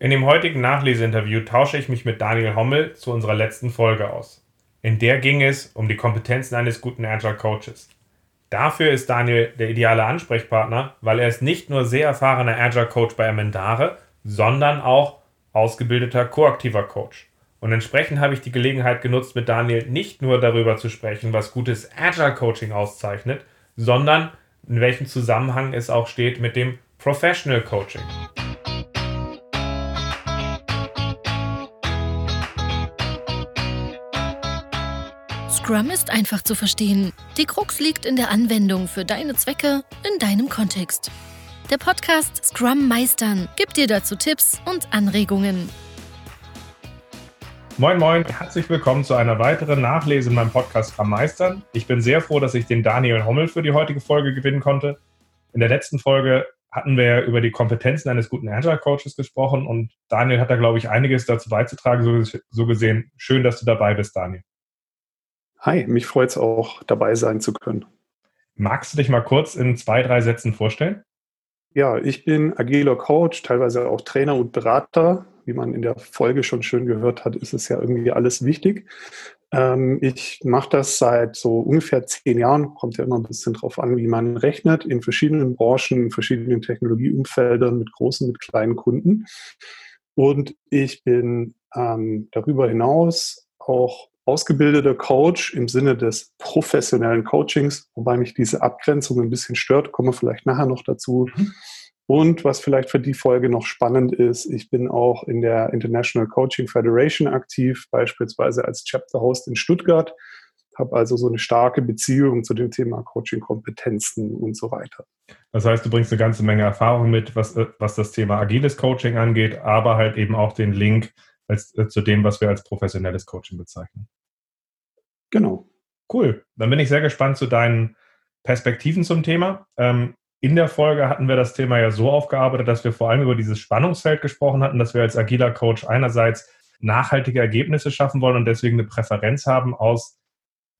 In dem heutigen Nachleseinterview tausche ich mich mit Daniel Hommel zu unserer letzten Folge aus. In der ging es um die Kompetenzen eines guten Agile Coaches. Dafür ist Daniel der ideale Ansprechpartner, weil er ist nicht nur sehr erfahrener Agile Coach bei Amendare, sondern auch ausgebildeter koaktiver Coach. Und entsprechend habe ich die Gelegenheit genutzt, mit Daniel nicht nur darüber zu sprechen, was gutes Agile Coaching auszeichnet, sondern in welchem Zusammenhang es auch steht mit dem Professional Coaching. Scrum ist einfach zu verstehen. Die Krux liegt in der Anwendung für deine Zwecke in deinem Kontext. Der Podcast Scrum Meistern gibt dir dazu Tipps und Anregungen. Moin Moin, herzlich willkommen zu einer weiteren Nachlese in meinem Podcast Scrum Meistern. Ich bin sehr froh, dass ich den Daniel Hommel für die heutige Folge gewinnen konnte. In der letzten Folge hatten wir über die Kompetenzen eines guten Agile Coaches gesprochen und Daniel hat da, glaube ich, einiges dazu beizutragen, so, so gesehen. Schön, dass du dabei bist, Daniel. Hi, mich freut es auch, dabei sein zu können. Magst du dich mal kurz in zwei, drei Sätzen vorstellen? Ja, ich bin agiler Coach, teilweise auch Trainer und Berater. Wie man in der Folge schon schön gehört hat, ist es ja irgendwie alles wichtig. Ähm, ich mache das seit so ungefähr zehn Jahren, kommt ja immer ein bisschen drauf an, wie man rechnet, in verschiedenen Branchen, in verschiedenen Technologieumfeldern mit großen, mit kleinen Kunden. Und ich bin ähm, darüber hinaus auch ausgebildeter Coach im Sinne des professionellen Coachings, wobei mich diese Abgrenzung ein bisschen stört, kommen wir vielleicht nachher noch dazu. Mhm. Und was vielleicht für die Folge noch spannend ist, ich bin auch in der International Coaching Federation aktiv, beispielsweise als Chapter Host in Stuttgart, habe also so eine starke Beziehung zu dem Thema Coaching-Kompetenzen und so weiter. Das heißt, du bringst eine ganze Menge Erfahrung mit, was, was das Thema agiles Coaching angeht, aber halt eben auch den Link als, äh, zu dem, was wir als professionelles Coaching bezeichnen. Genau. Cool. Dann bin ich sehr gespannt zu deinen Perspektiven zum Thema. Ähm, in der Folge hatten wir das Thema ja so aufgearbeitet, dass wir vor allem über dieses Spannungsfeld gesprochen hatten, dass wir als agiler Coach einerseits nachhaltige Ergebnisse schaffen wollen und deswegen eine Präferenz haben, aus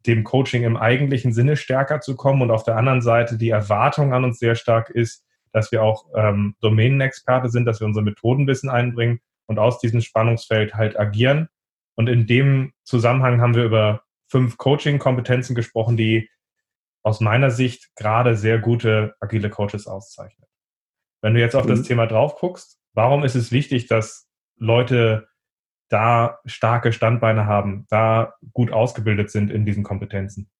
dem Coaching im eigentlichen Sinne stärker zu kommen und auf der anderen Seite die Erwartung an uns sehr stark ist, dass wir auch ähm, Domänenexperte sind, dass wir unser Methodenwissen einbringen und aus diesem Spannungsfeld halt agieren. Und in dem Zusammenhang haben wir über fünf Coaching-Kompetenzen gesprochen, die aus meiner Sicht gerade sehr gute agile Coaches auszeichnen. Wenn du jetzt auf mhm. das Thema drauf guckst, warum ist es wichtig, dass Leute da starke Standbeine haben, da gut ausgebildet sind in diesen Kompetenzen?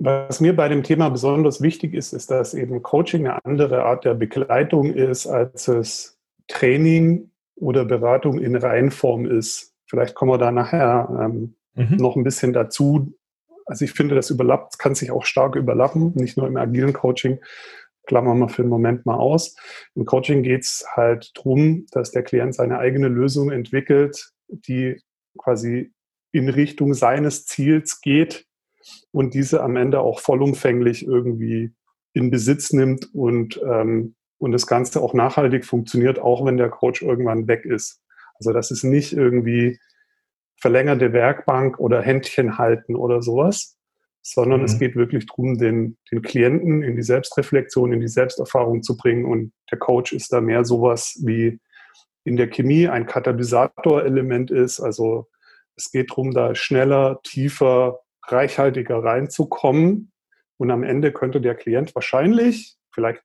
Was mir bei dem Thema besonders wichtig ist, ist, dass eben Coaching eine andere Art der Begleitung ist, als es Training oder Beratung in Reihenform ist. Vielleicht kommen wir da nachher ähm, mhm. noch ein bisschen dazu. Also ich finde, das überlappt, kann sich auch stark überlappen, nicht nur im agilen Coaching. Klammern wir für einen Moment mal aus. Im Coaching geht es halt darum, dass der Klient seine eigene Lösung entwickelt, die quasi in Richtung seines Ziels geht und diese am Ende auch vollumfänglich irgendwie in Besitz nimmt und, ähm, und das Ganze auch nachhaltig funktioniert, auch wenn der Coach irgendwann weg ist. Also das ist nicht irgendwie verlängerte Werkbank oder Händchen halten oder sowas, sondern mhm. es geht wirklich darum, den, den Klienten in die Selbstreflexion, in die Selbsterfahrung zu bringen. Und der Coach ist da mehr sowas wie in der Chemie ein Katalysator-Element ist. Also es geht darum, da schneller, tiefer, reichhaltiger reinzukommen. Und am Ende könnte der Klient wahrscheinlich, vielleicht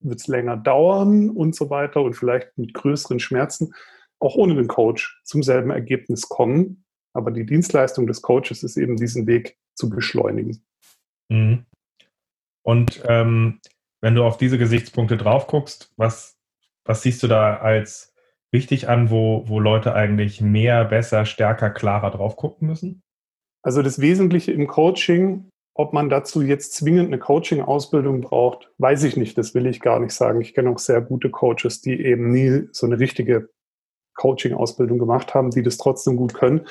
wird es länger dauern und so weiter und vielleicht mit größeren Schmerzen, auch ohne den Coach zum selben Ergebnis kommen. Aber die Dienstleistung des Coaches ist eben, diesen Weg zu beschleunigen. Mhm. Und ähm, wenn du auf diese Gesichtspunkte drauf guckst, was, was siehst du da als wichtig an, wo, wo Leute eigentlich mehr, besser, stärker, klarer drauf gucken müssen? Also das Wesentliche im Coaching, ob man dazu jetzt zwingend eine Coaching-Ausbildung braucht, weiß ich nicht. Das will ich gar nicht sagen. Ich kenne auch sehr gute Coaches, die eben nie so eine richtige Coaching-Ausbildung gemacht haben, die das trotzdem gut können.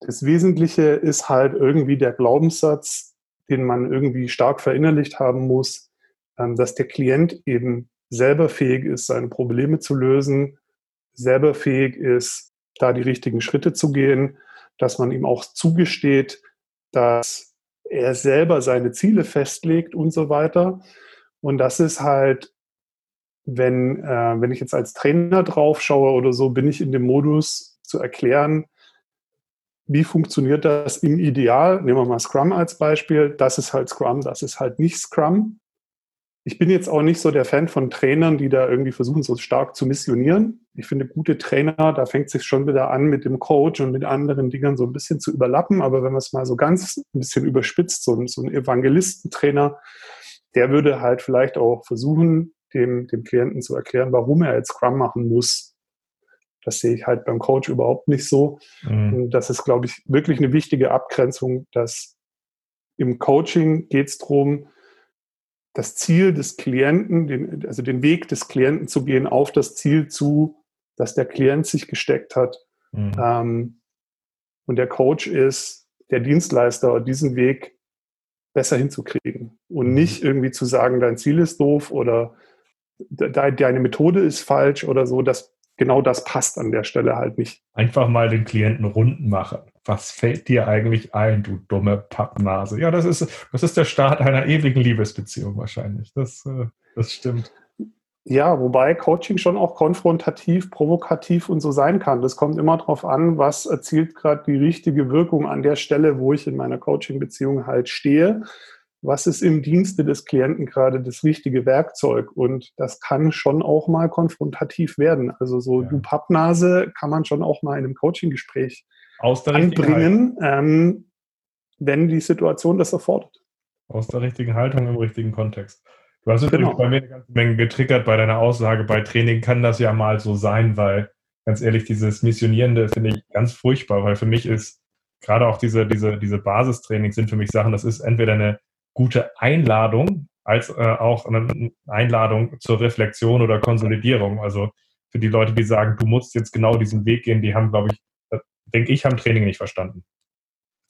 Das Wesentliche ist halt irgendwie der Glaubenssatz, den man irgendwie stark verinnerlicht haben muss, ähm, dass der Klient eben selber fähig ist, seine Probleme zu lösen, selber fähig ist, da die richtigen Schritte zu gehen, dass man ihm auch zugesteht, dass er selber seine Ziele festlegt und so weiter. Und das ist halt wenn, äh, wenn ich jetzt als Trainer drauf schaue oder so, bin ich in dem Modus zu erklären, wie funktioniert das im Ideal? Nehmen wir mal Scrum als Beispiel. Das ist halt Scrum, das ist halt nicht Scrum. Ich bin jetzt auch nicht so der Fan von Trainern, die da irgendwie versuchen, so stark zu missionieren. Ich finde, gute Trainer, da fängt es sich schon wieder an, mit dem Coach und mit anderen Dingern so ein bisschen zu überlappen. Aber wenn man es mal so ganz ein bisschen überspitzt, so, so ein Evangelistentrainer, der würde halt vielleicht auch versuchen, dem, dem Klienten zu erklären, warum er jetzt Scrum machen muss. Das sehe ich halt beim Coach überhaupt nicht so. Mhm. Und das ist, glaube ich, wirklich eine wichtige Abgrenzung, dass im Coaching geht es darum, das Ziel des Klienten, den, also den Weg des Klienten zu gehen auf das Ziel zu, dass der Klient sich gesteckt hat. Mhm. Ähm, und der Coach ist der Dienstleister, diesen Weg besser hinzukriegen und mhm. nicht irgendwie zu sagen, dein Ziel ist doof oder deine Methode ist falsch oder so. Das, genau das passt an der Stelle halt nicht. Einfach mal den Klienten rund machen. Was fällt dir eigentlich ein, du dumme Pappnase? Ja, das ist, das ist der Start einer ewigen Liebesbeziehung wahrscheinlich. Das, äh, das stimmt. Ja, wobei Coaching schon auch konfrontativ, provokativ und so sein kann. Das kommt immer darauf an, was erzielt gerade die richtige Wirkung an der Stelle, wo ich in meiner Coaching-Beziehung halt stehe. Was ist im Dienste des Klienten gerade das richtige Werkzeug? Und das kann schon auch mal konfrontativ werden. Also so ja. du Pappnase kann man schon auch mal in einem Coaching-Gespräch anbringen, ähm, wenn die Situation das erfordert. Aus der richtigen Haltung im richtigen Kontext. Du hast übrigens genau. bei mir eine ganze Menge getriggert bei deiner Aussage, bei Training kann das ja mal so sein, weil ganz ehrlich, dieses Missionierende finde ich ganz furchtbar, weil für mich ist gerade auch diese, diese, diese Basistrainings sind für mich Sachen, das ist entweder eine gute Einladung als äh, auch eine Einladung zur Reflexion oder Konsolidierung. Also für die Leute, die sagen, du musst jetzt genau diesen Weg gehen, die haben, glaube ich, äh, denke ich, haben Training nicht verstanden.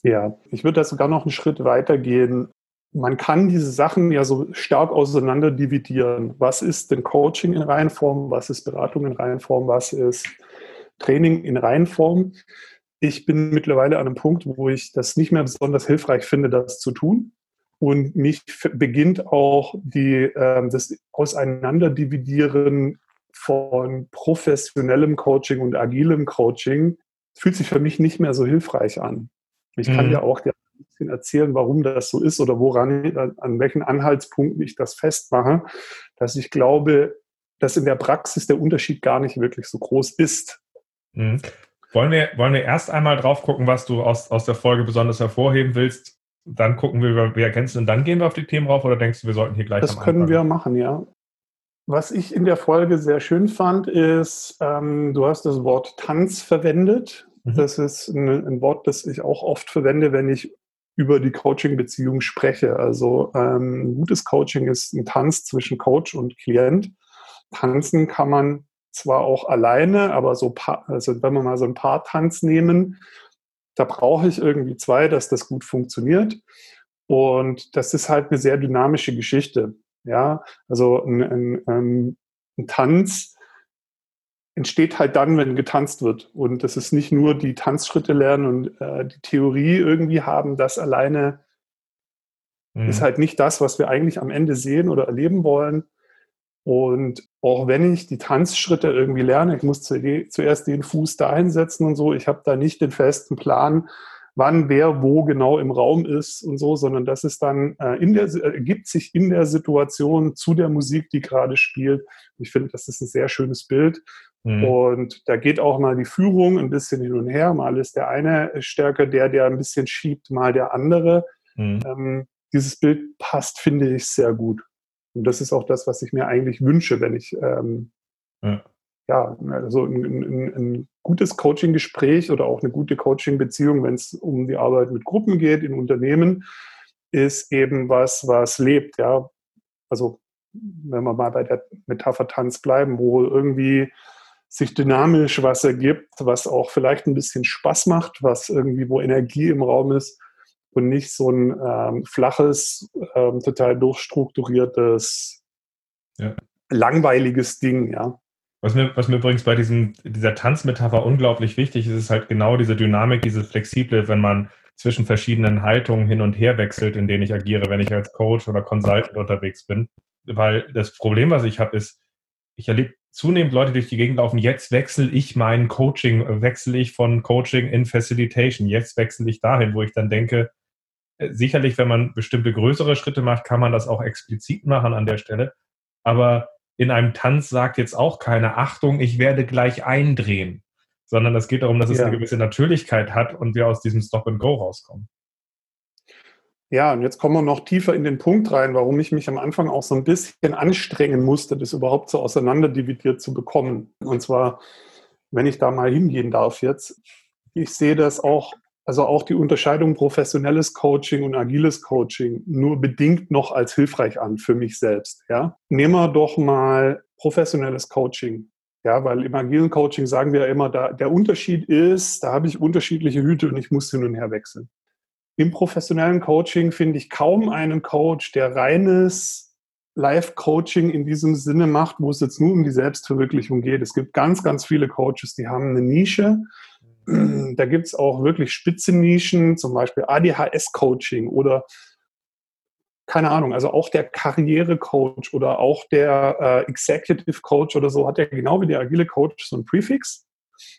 Ja, ich würde da sogar noch einen Schritt weiter gehen man kann diese Sachen ja so stark auseinander dividieren. Was ist denn Coaching in Reihenform? Was ist Beratung in Reihenform? Was ist Training in Reihenform? Ich bin mittlerweile an einem Punkt, wo ich das nicht mehr besonders hilfreich finde, das zu tun. Und mich beginnt auch die, äh, das Auseinanderdividieren von professionellem Coaching und agilem Coaching fühlt sich für mich nicht mehr so hilfreich an. Ich kann mhm. ja auch der bisschen erzählen, warum das so ist oder woran, an welchen Anhaltspunkten ich das festmache, dass ich glaube, dass in der Praxis der Unterschied gar nicht wirklich so groß ist. Mhm. Wollen, wir, wollen wir erst einmal drauf gucken, was du aus, aus der Folge besonders hervorheben willst? Dann gucken wir, kennst du und dann gehen wir auf die Themen drauf oder denkst du, wir sollten hier gleich Das können wir machen, ja. Was ich in der Folge sehr schön fand, ist, ähm, du hast das Wort Tanz verwendet. Mhm. Das ist ein, ein, Wort, das ich auch oft verwende, wenn ich über die Coaching-Beziehung spreche. Also ähm, gutes Coaching ist ein Tanz zwischen Coach und Klient. Tanzen kann man zwar auch alleine, aber so also wenn wir mal so ein paar Tanz nehmen, da brauche ich irgendwie zwei, dass das gut funktioniert. Und das ist halt eine sehr dynamische Geschichte. Ja, also ein, ein, ähm, ein Tanz entsteht halt dann, wenn getanzt wird. Und das ist nicht nur die Tanzschritte lernen und äh, die Theorie irgendwie haben, das alleine mhm. ist halt nicht das, was wir eigentlich am Ende sehen oder erleben wollen. Und auch wenn ich die Tanzschritte irgendwie lerne, ich muss zuerst den Fuß dahin setzen und so, ich habe da nicht den festen Plan, wann wer wo genau im Raum ist und so, sondern das ist dann äh, in der, äh, ergibt sich in der Situation zu der Musik, die gerade spielt. Ich finde, das ist ein sehr schönes Bild. Mhm. Und da geht auch mal die Führung ein bisschen hin und her. Mal ist der eine stärker der, der ein bisschen schiebt, mal der andere. Mhm. Ähm, dieses Bild passt, finde ich, sehr gut. Und das ist auch das, was ich mir eigentlich wünsche, wenn ich ähm, ja. ja. also ein, ein, ein gutes Coaching-Gespräch oder auch eine gute Coaching-Beziehung, wenn es um die Arbeit mit Gruppen geht in Unternehmen, ist eben was, was lebt. Ja, also wenn wir mal bei der Metapher Tanz bleiben, wo irgendwie sich dynamisch was ergibt, was auch vielleicht ein bisschen Spaß macht, was irgendwie, wo Energie im Raum ist und nicht so ein ähm, flaches, ähm, total durchstrukturiertes, ja. langweiliges Ding, ja. Was mir, was mir übrigens bei diesem, dieser Tanzmetapher unglaublich wichtig ist, ist halt genau diese Dynamik, diese Flexible, wenn man zwischen verschiedenen Haltungen hin und her wechselt, in denen ich agiere, wenn ich als Coach oder Consultant unterwegs bin. Weil das Problem, was ich habe, ist, ich erlebe zunehmend Leute durch die Gegend laufen, jetzt wechsle ich mein Coaching, wechsle ich von Coaching in Facilitation, jetzt wechsle ich dahin, wo ich dann denke, sicherlich, wenn man bestimmte größere Schritte macht, kann man das auch explizit machen an der Stelle. Aber in einem Tanz sagt jetzt auch keine Achtung, ich werde gleich eindrehen, sondern es geht darum, dass es ja. eine gewisse Natürlichkeit hat und wir aus diesem Stop and Go rauskommen. Ja, und jetzt kommen wir noch tiefer in den Punkt rein, warum ich mich am Anfang auch so ein bisschen anstrengen musste, das überhaupt so auseinanderdividiert zu bekommen. Und zwar, wenn ich da mal hingehen darf jetzt, ich sehe das auch, also auch die Unterscheidung professionelles Coaching und agiles Coaching nur bedingt noch als hilfreich an für mich selbst. Ja? Nehmen wir doch mal professionelles Coaching. Ja, weil im agilen Coaching sagen wir ja immer, da, der Unterschied ist, da habe ich unterschiedliche Hüte und ich muss hin und her wechseln. Im professionellen Coaching finde ich kaum einen Coach, der reines Live-Coaching in diesem Sinne macht, wo es jetzt nur um die Selbstverwirklichung geht. Es gibt ganz, ganz viele Coaches, die haben eine Nische. Da gibt es auch wirklich spitze Nischen, zum Beispiel ADHS-Coaching oder keine Ahnung, also auch der Karriere-Coach oder auch der äh, Executive Coach oder so hat ja genau wie der agile Coach so ein Prefix.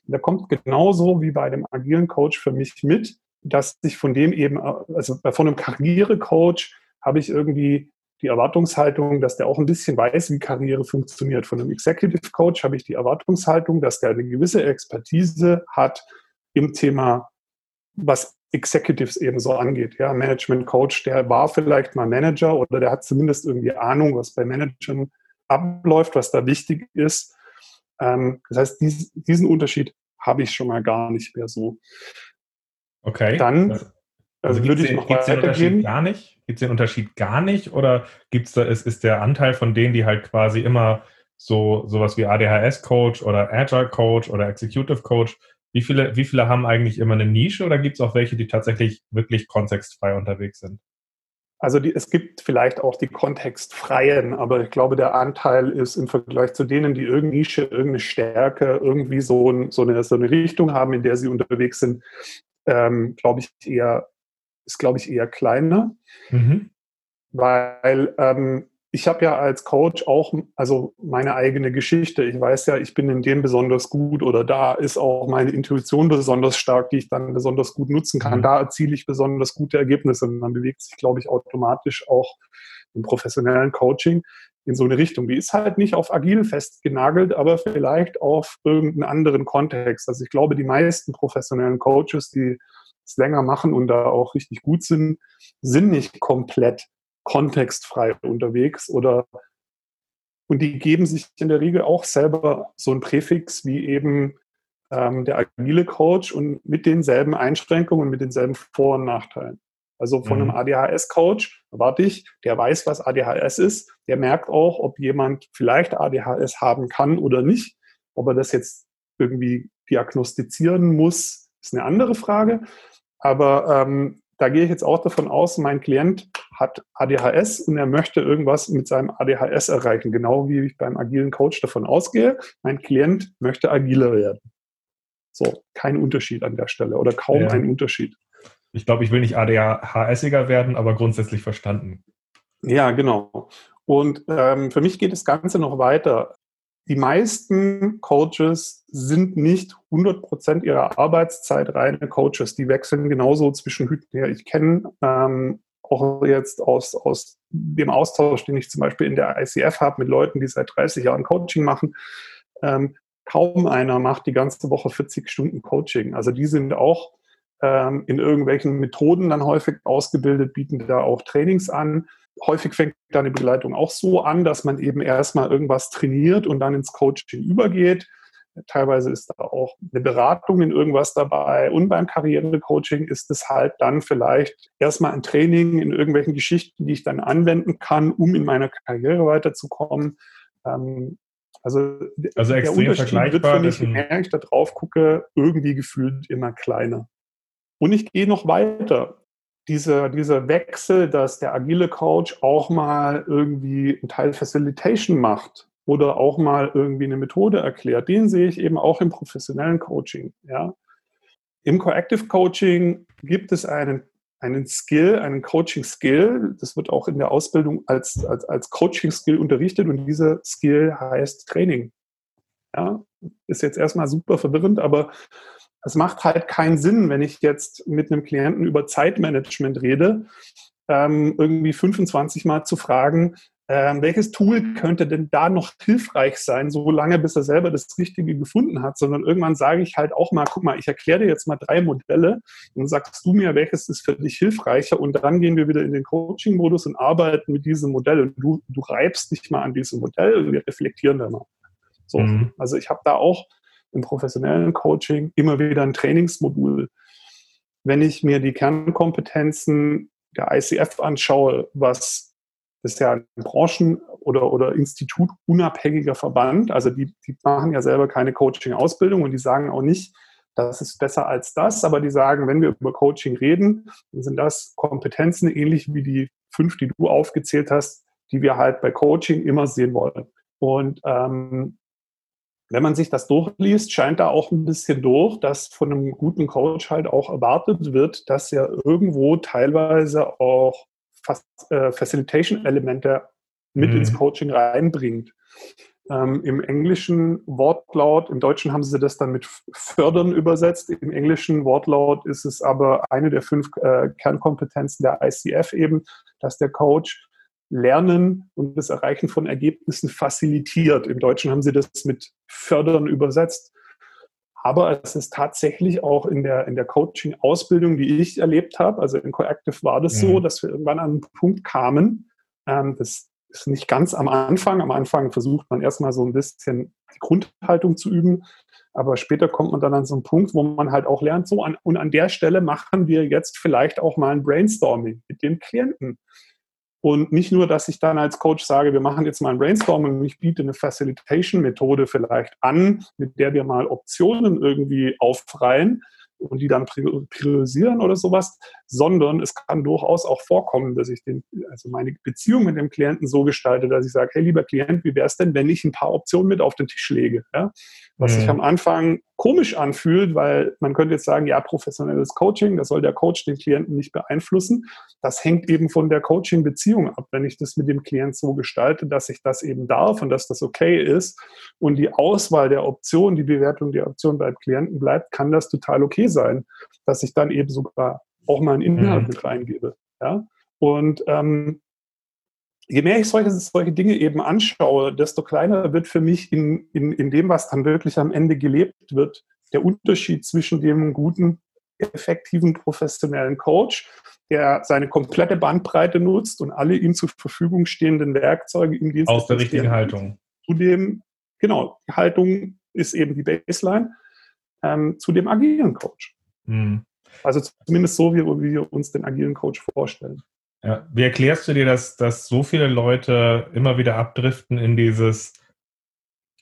Der kommt genauso wie bei dem agilen Coach für mich mit dass ich von dem eben, also von einem Karrierecoach habe ich irgendwie die Erwartungshaltung, dass der auch ein bisschen weiß, wie Karriere funktioniert. Von einem Executive Coach habe ich die Erwartungshaltung, dass der eine gewisse Expertise hat im Thema, was Executives eben so angeht. Ja, Management Coach, der war vielleicht mal Manager oder der hat zumindest irgendwie Ahnung, was bei Managern abläuft, was da wichtig ist. Ähm, das heißt, diesen Unterschied habe ich schon mal gar nicht mehr so. Okay. Dann also, also würde ich noch weitergehen. Gar nicht? Gibt es den Unterschied gar nicht? Oder gibt's da, ist, ist der Anteil von denen, die halt quasi immer so sowas wie ADHS-Coach oder Agile-Coach oder Executive-Coach, wie viele, wie viele haben eigentlich immer eine Nische oder gibt es auch welche, die tatsächlich wirklich kontextfrei unterwegs sind? Also die, es gibt vielleicht auch die kontextfreien, aber ich glaube, der Anteil ist im Vergleich zu denen, die irgendeine Nische, irgendeine Stärke, irgendwie so, ein, so, eine, so eine Richtung haben, in der sie unterwegs sind, ähm, glaube ich, eher, ist, glaube ich, eher kleiner. Mhm. Weil ähm, ich habe ja als Coach auch also meine eigene Geschichte. Ich weiß ja, ich bin in dem besonders gut oder da ist auch meine Intuition besonders stark, die ich dann besonders gut nutzen kann. Mhm. Da erziele ich besonders gute Ergebnisse. Und man bewegt sich, glaube ich, automatisch auch im professionellen Coaching in so eine Richtung. Die ist halt nicht auf agil festgenagelt, aber vielleicht auf irgendeinen anderen Kontext. Also ich glaube, die meisten professionellen Coaches, die länger machen und da auch richtig gut sind, sind nicht komplett kontextfrei unterwegs oder und die geben sich in der Regel auch selber so ein Präfix wie eben ähm, der agile Coach und mit denselben Einschränkungen und mit denselben Vor- und Nachteilen. Also von mhm. einem ADHS-Coach erwarte ich, der weiß, was ADHS ist, der merkt auch, ob jemand vielleicht ADHS haben kann oder nicht. Ob er das jetzt irgendwie diagnostizieren muss, ist eine andere Frage. Aber ähm, da gehe ich jetzt auch davon aus, mein Klient hat ADHS und er möchte irgendwas mit seinem ADHS erreichen, genau wie ich beim agilen Coach davon ausgehe. Mein Klient möchte agiler werden. So, kein Unterschied an der Stelle oder kaum ja. ein Unterschied. Ich glaube, ich will nicht ADHSiger werden, aber grundsätzlich verstanden. Ja, genau. Und ähm, für mich geht das Ganze noch weiter. Die meisten Coaches sind nicht 100% ihrer Arbeitszeit reine Coaches. Die wechseln genauso zwischen Hüten her. Ich kenne ähm, auch jetzt aus, aus dem Austausch, den ich zum Beispiel in der ICF habe mit Leuten, die seit 30 Jahren Coaching machen, ähm, kaum einer macht die ganze Woche 40 Stunden Coaching. Also die sind auch ähm, in irgendwelchen Methoden dann häufig ausgebildet, bieten da auch Trainings an. Häufig fängt da eine Begleitung auch so an, dass man eben erstmal irgendwas trainiert und dann ins Coaching übergeht. Teilweise ist da auch eine Beratung in irgendwas dabei. Und beim Karrierecoaching ist es halt dann vielleicht erstmal ein Training in irgendwelchen Geschichten, die ich dann anwenden kann, um in meiner Karriere weiterzukommen. Ähm, also, also der Unterschied wird für mich, je mehr ich da drauf gucke, irgendwie gefühlt immer kleiner. Und ich gehe noch weiter. Dieser, dieser Wechsel, dass der agile Coach auch mal irgendwie einen Teil Facilitation macht oder auch mal irgendwie eine Methode erklärt, den sehe ich eben auch im professionellen Coaching. Ja. Im Coactive Coaching gibt es einen einen Skill, einen Coaching-Skill. Das wird auch in der Ausbildung als, als, als Coaching-Skill unterrichtet und dieser Skill heißt Training. Ja, ist jetzt erstmal super verwirrend, aber es macht halt keinen Sinn, wenn ich jetzt mit einem Klienten über Zeitmanagement rede, ähm, irgendwie 25 Mal zu fragen, ähm, welches Tool könnte denn da noch hilfreich sein, so lange, bis er selber das Richtige gefunden hat, sondern irgendwann sage ich halt auch mal, guck mal, ich erkläre dir jetzt mal drei Modelle und sagst du mir, welches ist für dich hilfreicher und dann gehen wir wieder in den Coaching-Modus und arbeiten mit diesem Modell und du, du reibst dich mal an diesem Modell und wir reflektieren da mal. So. Mhm. Also ich habe da auch im professionellen Coaching immer wieder ein Trainingsmodul. Wenn ich mir die Kernkompetenzen der ICF anschaue, was ist ja ein Branchen- oder, oder Institut unabhängiger Verband. Also die, die machen ja selber keine Coaching-Ausbildung und die sagen auch nicht, das ist besser als das, aber die sagen, wenn wir über Coaching reden, dann sind das Kompetenzen ähnlich wie die fünf, die du aufgezählt hast, die wir halt bei Coaching immer sehen wollen. Und ähm, wenn man sich das durchliest, scheint da auch ein bisschen durch, dass von einem guten Coach halt auch erwartet wird, dass er irgendwo teilweise auch äh, Facilitation-Elemente mit mhm. ins Coaching reinbringt. Ähm, Im englischen Wortlaut, im Deutschen haben sie das dann mit fördern übersetzt. Im englischen Wortlaut ist es aber eine der fünf äh, Kernkompetenzen der ICF eben, dass der Coach Lernen und das Erreichen von Ergebnissen facilitiert. Im Deutschen haben sie das mit fördern übersetzt. Aber es ist tatsächlich auch in der, in der Coaching-Ausbildung, die ich erlebt habe, also in Coactive war das mhm. so, dass wir irgendwann an einen Punkt kamen, ähm, das ist nicht ganz am Anfang. Am Anfang versucht man erstmal so ein bisschen die Grundhaltung zu üben, aber später kommt man dann an so einen Punkt, wo man halt auch lernt, so an, und an der Stelle machen wir jetzt vielleicht auch mal ein Brainstorming mit dem Klienten. Und nicht nur, dass ich dann als Coach sage, wir machen jetzt mal ein Brainstorming und ich biete eine Facilitation-Methode vielleicht an, mit der wir mal Optionen irgendwie aufreihen, und die dann priorisieren oder sowas, sondern es kann durchaus auch vorkommen, dass ich den, also meine Beziehung mit dem Klienten so gestalte, dass ich sage, hey lieber Klient, wie wäre es denn, wenn ich ein paar Optionen mit auf den Tisch lege? Ja? Was mhm. sich am Anfang komisch anfühlt, weil man könnte jetzt sagen, ja, professionelles Coaching, das soll der Coach den Klienten nicht beeinflussen. Das hängt eben von der Coaching-Beziehung ab, wenn ich das mit dem Klient so gestalte, dass ich das eben darf und dass das okay ist und die Auswahl der Optionen, die Bewertung der Option beim Klienten bleibt, kann das total okay sein, dass ich dann eben sogar auch mal einen Inhalt mhm. mit reingebe. Ja? Und ähm, je mehr ich solche, solche Dinge eben anschaue, desto kleiner wird für mich in, in, in dem, was dann wirklich am Ende gelebt wird, der Unterschied zwischen dem guten, effektiven, professionellen Coach, der seine komplette Bandbreite nutzt und alle ihm zur Verfügung stehenden Werkzeuge im Dienst aus der richtigen Haltung. Zu dem, genau, die Haltung ist eben die Baseline, ähm, zu dem agilen Coach. Mhm. Also zumindest so, wie, wie wir uns den agilen Coach vorstellen. Ja. Wie erklärst du dir, dass, dass so viele Leute immer wieder abdriften in dieses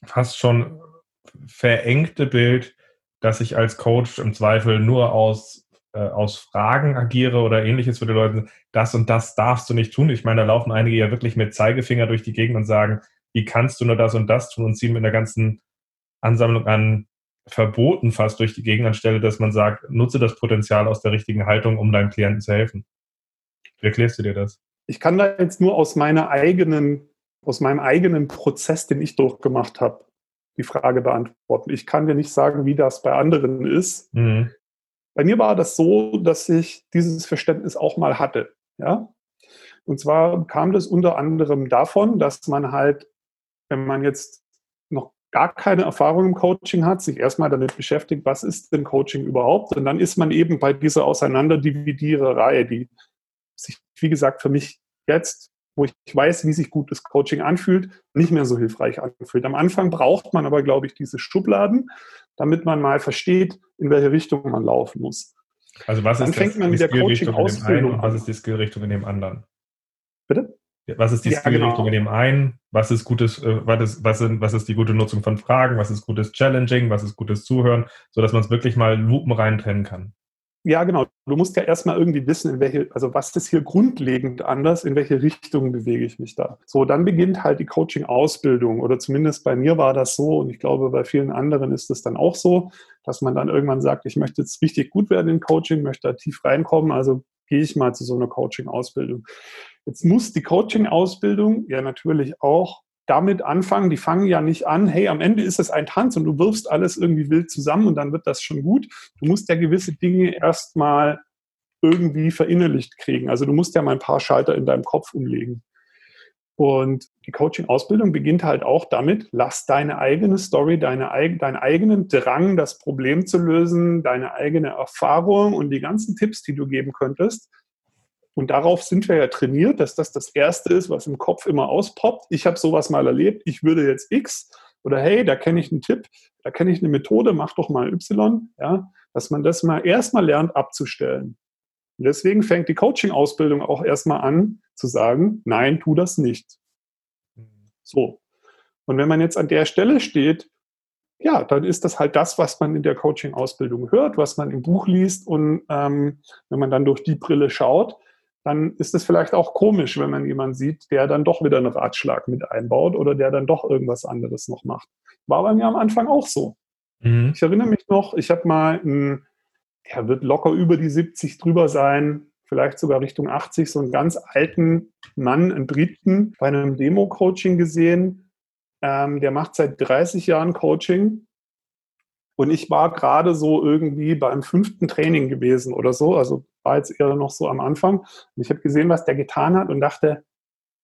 fast schon verengte Bild, dass ich als Coach im Zweifel nur aus, äh, aus Fragen agiere oder ähnliches, wo die Leute das und das darfst du nicht tun. Ich meine, da laufen einige ja wirklich mit Zeigefinger durch die Gegend und sagen, wie kannst du nur das und das tun und ziehen mit einer ganzen Ansammlung an Verboten fast durch die Gegend, anstelle dass man sagt, nutze das Potenzial aus der richtigen Haltung, um deinem Klienten zu helfen. Wie erklärst du dir das? Ich kann da jetzt nur aus meiner eigenen, aus meinem eigenen Prozess, den ich durchgemacht habe, die Frage beantworten. Ich kann dir nicht sagen, wie das bei anderen ist. Mhm. Bei mir war das so, dass ich dieses Verständnis auch mal hatte. Ja? Und zwar kam das unter anderem davon, dass man halt, wenn man jetzt noch gar keine Erfahrung im Coaching hat, sich erstmal damit beschäftigt, was ist denn Coaching überhaupt? Und dann ist man eben bei dieser Auseinanderdividiererei, die sich, wie gesagt, für mich jetzt, wo ich weiß, wie sich gutes Coaching anfühlt, nicht mehr so hilfreich anfühlt. Am Anfang braucht man aber, glaube ich, diese Schubladen, damit man mal versteht, in welche Richtung man laufen muss. Also was Dann ist fängt das, man mit der Coaching-Ausbildung an. Was ist die Skillrichtung in dem anderen? Bitte? Was ist die ja, Skillrichtung genau. in dem einen? Was ist gutes, äh, was ist, was, sind, was ist die gute Nutzung von Fragen? Was ist gutes Challenging? Was ist gutes Zuhören? Sodass man es wirklich mal lupenrein trennen kann. Ja, genau. Du musst ja erstmal irgendwie wissen, in welche, also was ist hier grundlegend anders, in welche Richtung bewege ich mich da. So, dann beginnt halt die Coaching-Ausbildung oder zumindest bei mir war das so und ich glaube, bei vielen anderen ist es dann auch so, dass man dann irgendwann sagt, ich möchte jetzt richtig gut werden in Coaching, möchte da tief reinkommen. Also gehe ich mal zu so einer Coaching-Ausbildung. Jetzt muss die Coaching-Ausbildung ja natürlich auch damit anfangen, die fangen ja nicht an, hey, am Ende ist es ein Tanz und du wirfst alles irgendwie wild zusammen und dann wird das schon gut. Du musst ja gewisse Dinge erstmal irgendwie verinnerlicht kriegen. Also du musst ja mal ein paar Schalter in deinem Kopf umlegen. Und die Coaching-Ausbildung beginnt halt auch damit, lass deine eigene Story, deine, deinen eigenen Drang, das Problem zu lösen, deine eigene Erfahrung und die ganzen Tipps, die du geben könntest. Und darauf sind wir ja trainiert, dass das das Erste ist, was im Kopf immer auspoppt. Ich habe sowas mal erlebt, ich würde jetzt X oder hey, da kenne ich einen Tipp, da kenne ich eine Methode, mach doch mal Y. Ja, dass man das mal erstmal lernt abzustellen. Und deswegen fängt die Coaching-Ausbildung auch erstmal an zu sagen, nein, tu das nicht. So. Und wenn man jetzt an der Stelle steht, ja, dann ist das halt das, was man in der Coaching-Ausbildung hört, was man im Buch liest. Und ähm, wenn man dann durch die Brille schaut, dann ist es vielleicht auch komisch, wenn man jemanden sieht, der dann doch wieder einen Ratschlag mit einbaut oder der dann doch irgendwas anderes noch macht. War bei mir am Anfang auch so. Mhm. Ich erinnere mich noch, ich habe mal einen er wird locker über die 70 drüber sein, vielleicht sogar Richtung 80, so einen ganz alten Mann, einen Briten, bei einem Demo-Coaching gesehen. Ähm, der macht seit 30 Jahren Coaching. Und ich war gerade so irgendwie beim fünften Training gewesen oder so, also war jetzt eher noch so am Anfang. Und ich habe gesehen, was der getan hat und dachte,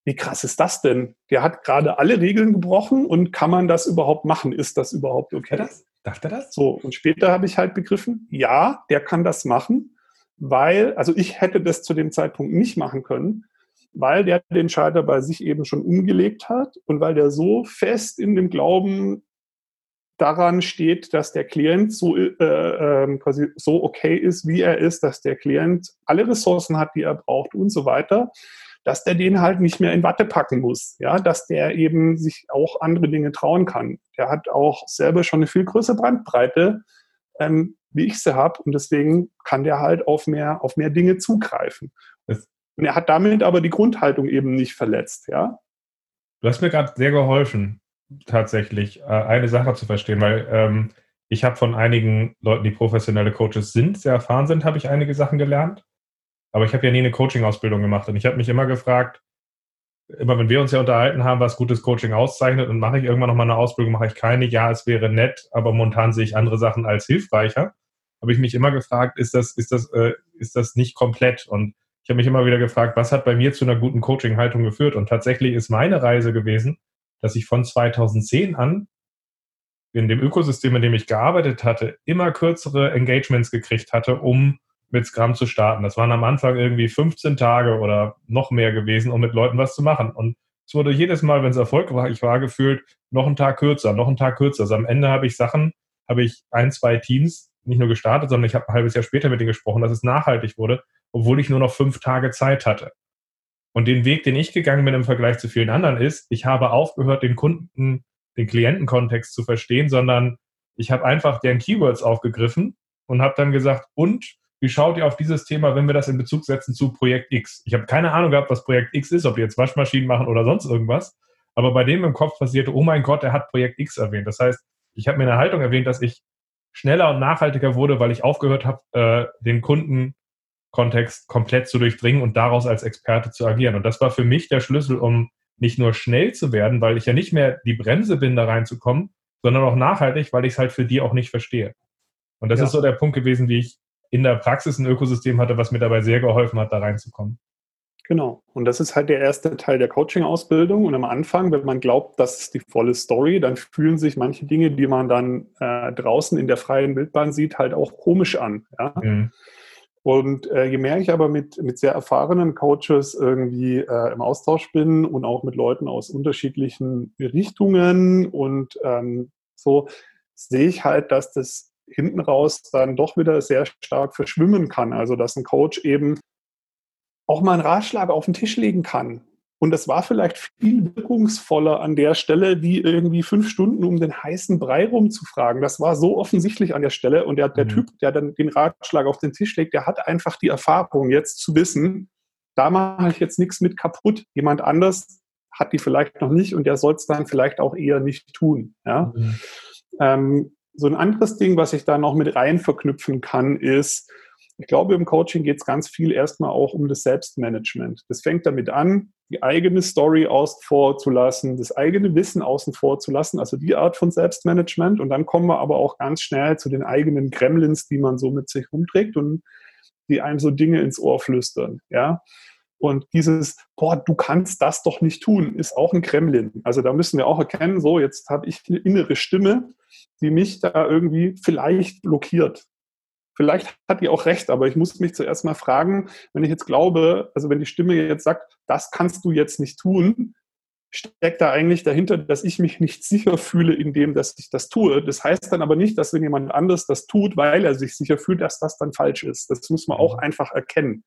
wie krass ist das denn? Der hat gerade alle Regeln gebrochen und kann man das überhaupt machen? Ist das überhaupt okay? Das? Darf er das? So, und später habe ich halt begriffen, ja, der kann das machen, weil, also ich hätte das zu dem Zeitpunkt nicht machen können, weil der den Schalter bei sich eben schon umgelegt hat und weil der so fest in dem Glauben daran steht, dass der Klient so äh, äh, quasi so okay ist, wie er ist, dass der Klient alle Ressourcen hat, die er braucht und so weiter, dass der den halt nicht mehr in Watte packen muss, ja, dass der eben sich auch andere Dinge trauen kann. Der hat auch selber schon eine viel größere Brandbreite, ähm, wie ich sie habe, und deswegen kann der halt auf mehr, auf mehr Dinge zugreifen. Und er hat damit aber die Grundhaltung eben nicht verletzt, ja. Du hast mir gerade sehr geholfen, tatsächlich äh, eine Sache zu verstehen, weil ähm, ich habe von einigen Leuten, die professionelle Coaches sind, sehr erfahren sind, habe ich einige Sachen gelernt. Aber ich habe ja nie eine Coaching-Ausbildung gemacht und ich habe mich immer gefragt, immer wenn wir uns ja unterhalten haben, was gutes Coaching auszeichnet und mache ich irgendwann nochmal eine Ausbildung, mache ich keine, ja, es wäre nett, aber momentan sehe ich andere Sachen als hilfreicher. Habe ich mich immer gefragt, ist das, ist das, äh, ist das nicht komplett? Und ich habe mich immer wieder gefragt, was hat bei mir zu einer guten Coaching-Haltung geführt? Und tatsächlich ist meine Reise gewesen, dass ich von 2010 an in dem Ökosystem, in dem ich gearbeitet hatte, immer kürzere Engagements gekriegt hatte, um mit Scrum zu starten. Das waren am Anfang irgendwie 15 Tage oder noch mehr gewesen, um mit Leuten was zu machen. Und es wurde jedes Mal, wenn es erfolgreich war, gefühlt noch einen Tag kürzer, noch einen Tag kürzer. Also am Ende habe ich Sachen, habe ich ein, zwei Teams nicht nur gestartet, sondern ich habe ein halbes Jahr später mit denen gesprochen, dass es nachhaltig wurde, obwohl ich nur noch fünf Tage Zeit hatte. Und den Weg, den ich gegangen bin im Vergleich zu vielen anderen, ist, ich habe aufgehört, den Kunden, den Klientenkontext zu verstehen, sondern ich habe einfach deren Keywords aufgegriffen und habe dann gesagt, und wie schaut ihr auf dieses Thema, wenn wir das in Bezug setzen zu Projekt X? Ich habe keine Ahnung gehabt, was Projekt X ist, ob die jetzt Waschmaschinen machen oder sonst irgendwas. Aber bei dem im Kopf passierte, oh mein Gott, er hat Projekt X erwähnt. Das heißt, ich habe mir eine Haltung erwähnt, dass ich schneller und nachhaltiger wurde, weil ich aufgehört habe, äh, den Kundenkontext komplett zu durchdringen und daraus als Experte zu agieren. Und das war für mich der Schlüssel, um nicht nur schnell zu werden, weil ich ja nicht mehr die Bremse bin, da reinzukommen, sondern auch nachhaltig, weil ich es halt für die auch nicht verstehe. Und das ja. ist so der Punkt gewesen, wie ich in der Praxis ein Ökosystem hatte, was mir dabei sehr geholfen hat, da reinzukommen. Genau. Und das ist halt der erste Teil der Coaching-Ausbildung. Und am Anfang, wenn man glaubt, das ist die volle Story, dann fühlen sich manche Dinge, die man dann äh, draußen in der freien Wildbahn sieht, halt auch komisch an. Ja? Mhm. Und äh, je mehr ich aber mit, mit sehr erfahrenen Coaches irgendwie äh, im Austausch bin und auch mit Leuten aus unterschiedlichen Richtungen und ähm, so, sehe ich halt, dass das hinten raus dann doch wieder sehr stark verschwimmen kann. Also dass ein Coach eben auch mal einen Ratschlag auf den Tisch legen kann. Und das war vielleicht viel wirkungsvoller an der Stelle, wie irgendwie fünf Stunden um den heißen Brei rumzufragen. Das war so offensichtlich an der Stelle. Und der, der mhm. Typ, der dann den Ratschlag auf den Tisch legt, der hat einfach die Erfahrung, jetzt zu wissen, da mache ich jetzt nichts mit kaputt. Jemand anders hat die vielleicht noch nicht und der soll es dann vielleicht auch eher nicht tun. Ja? Mhm. Ähm, so ein anderes Ding, was ich da noch mit rein verknüpfen kann, ist, Ich glaube, im Coaching geht es ganz viel erstmal auch um das Selbstmanagement. Das fängt damit an, die eigene Story außen vor zu lassen, das eigene Wissen außen vor zu lassen, also die Art von Selbstmanagement. Und dann kommen wir aber auch ganz schnell zu den eigenen Gremlins, die man so mit sich rumträgt und die einem so Dinge ins Ohr flüstern. Ja. Und dieses, boah, du kannst das doch nicht tun, ist auch ein Kremlin. Also da müssen wir auch erkennen, so, jetzt habe ich eine innere Stimme, die mich da irgendwie vielleicht blockiert. Vielleicht hat die auch recht, aber ich muss mich zuerst mal fragen, wenn ich jetzt glaube, also wenn die Stimme jetzt sagt, das kannst du jetzt nicht tun, steckt da eigentlich dahinter, dass ich mich nicht sicher fühle in dem, dass ich das tue. Das heißt dann aber nicht, dass wenn jemand anders das tut, weil er sich sicher fühlt, dass das dann falsch ist. Das muss man auch mhm. einfach erkennen.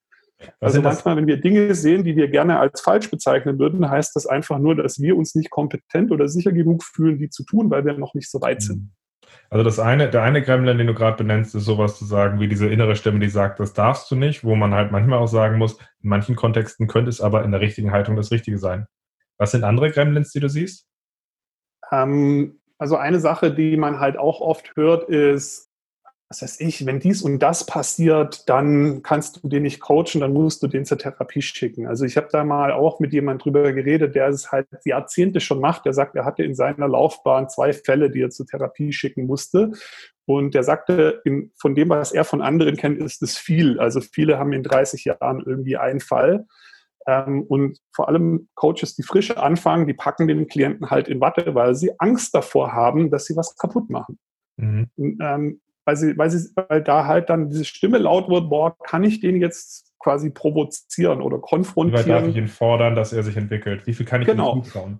Was also manchmal, wenn wir Dinge sehen, die wir gerne als falsch bezeichnen würden, heißt das einfach nur, dass wir uns nicht kompetent oder sicher genug fühlen, die zu tun, weil wir noch nicht so weit sind. Also das eine, der eine Gremlin, den du gerade benennst, ist sowas zu sagen, wie diese innere Stimme, die sagt, das darfst du nicht, wo man halt manchmal auch sagen muss, in manchen Kontexten könnte es aber in der richtigen Haltung das Richtige sein. Was sind andere Gremlins, die du siehst? Ähm, also eine Sache, die man halt auch oft hört, ist, was weiß ich, wenn dies und das passiert, dann kannst du den nicht coachen, dann musst du den zur Therapie schicken. Also ich habe da mal auch mit jemandem drüber geredet, der es halt Jahrzehnte schon macht. Der sagt, er hatte in seiner Laufbahn zwei Fälle, die er zur Therapie schicken musste. Und der sagte, von dem, was er von anderen kennt, ist es viel. Also viele haben in 30 Jahren irgendwie einen Fall. Ähm, und vor allem Coaches, die frisch anfangen, die packen den Klienten halt in Watte, weil sie Angst davor haben, dass sie was kaputt machen. Mhm. Und, ähm, weil, sie, weil, sie, weil da halt dann diese Stimme laut wird, boah, kann ich den jetzt quasi provozieren oder konfrontieren? Wie weit darf ich ihn fordern, dass er sich entwickelt? Wie viel kann ich genau. ihm zutrauen?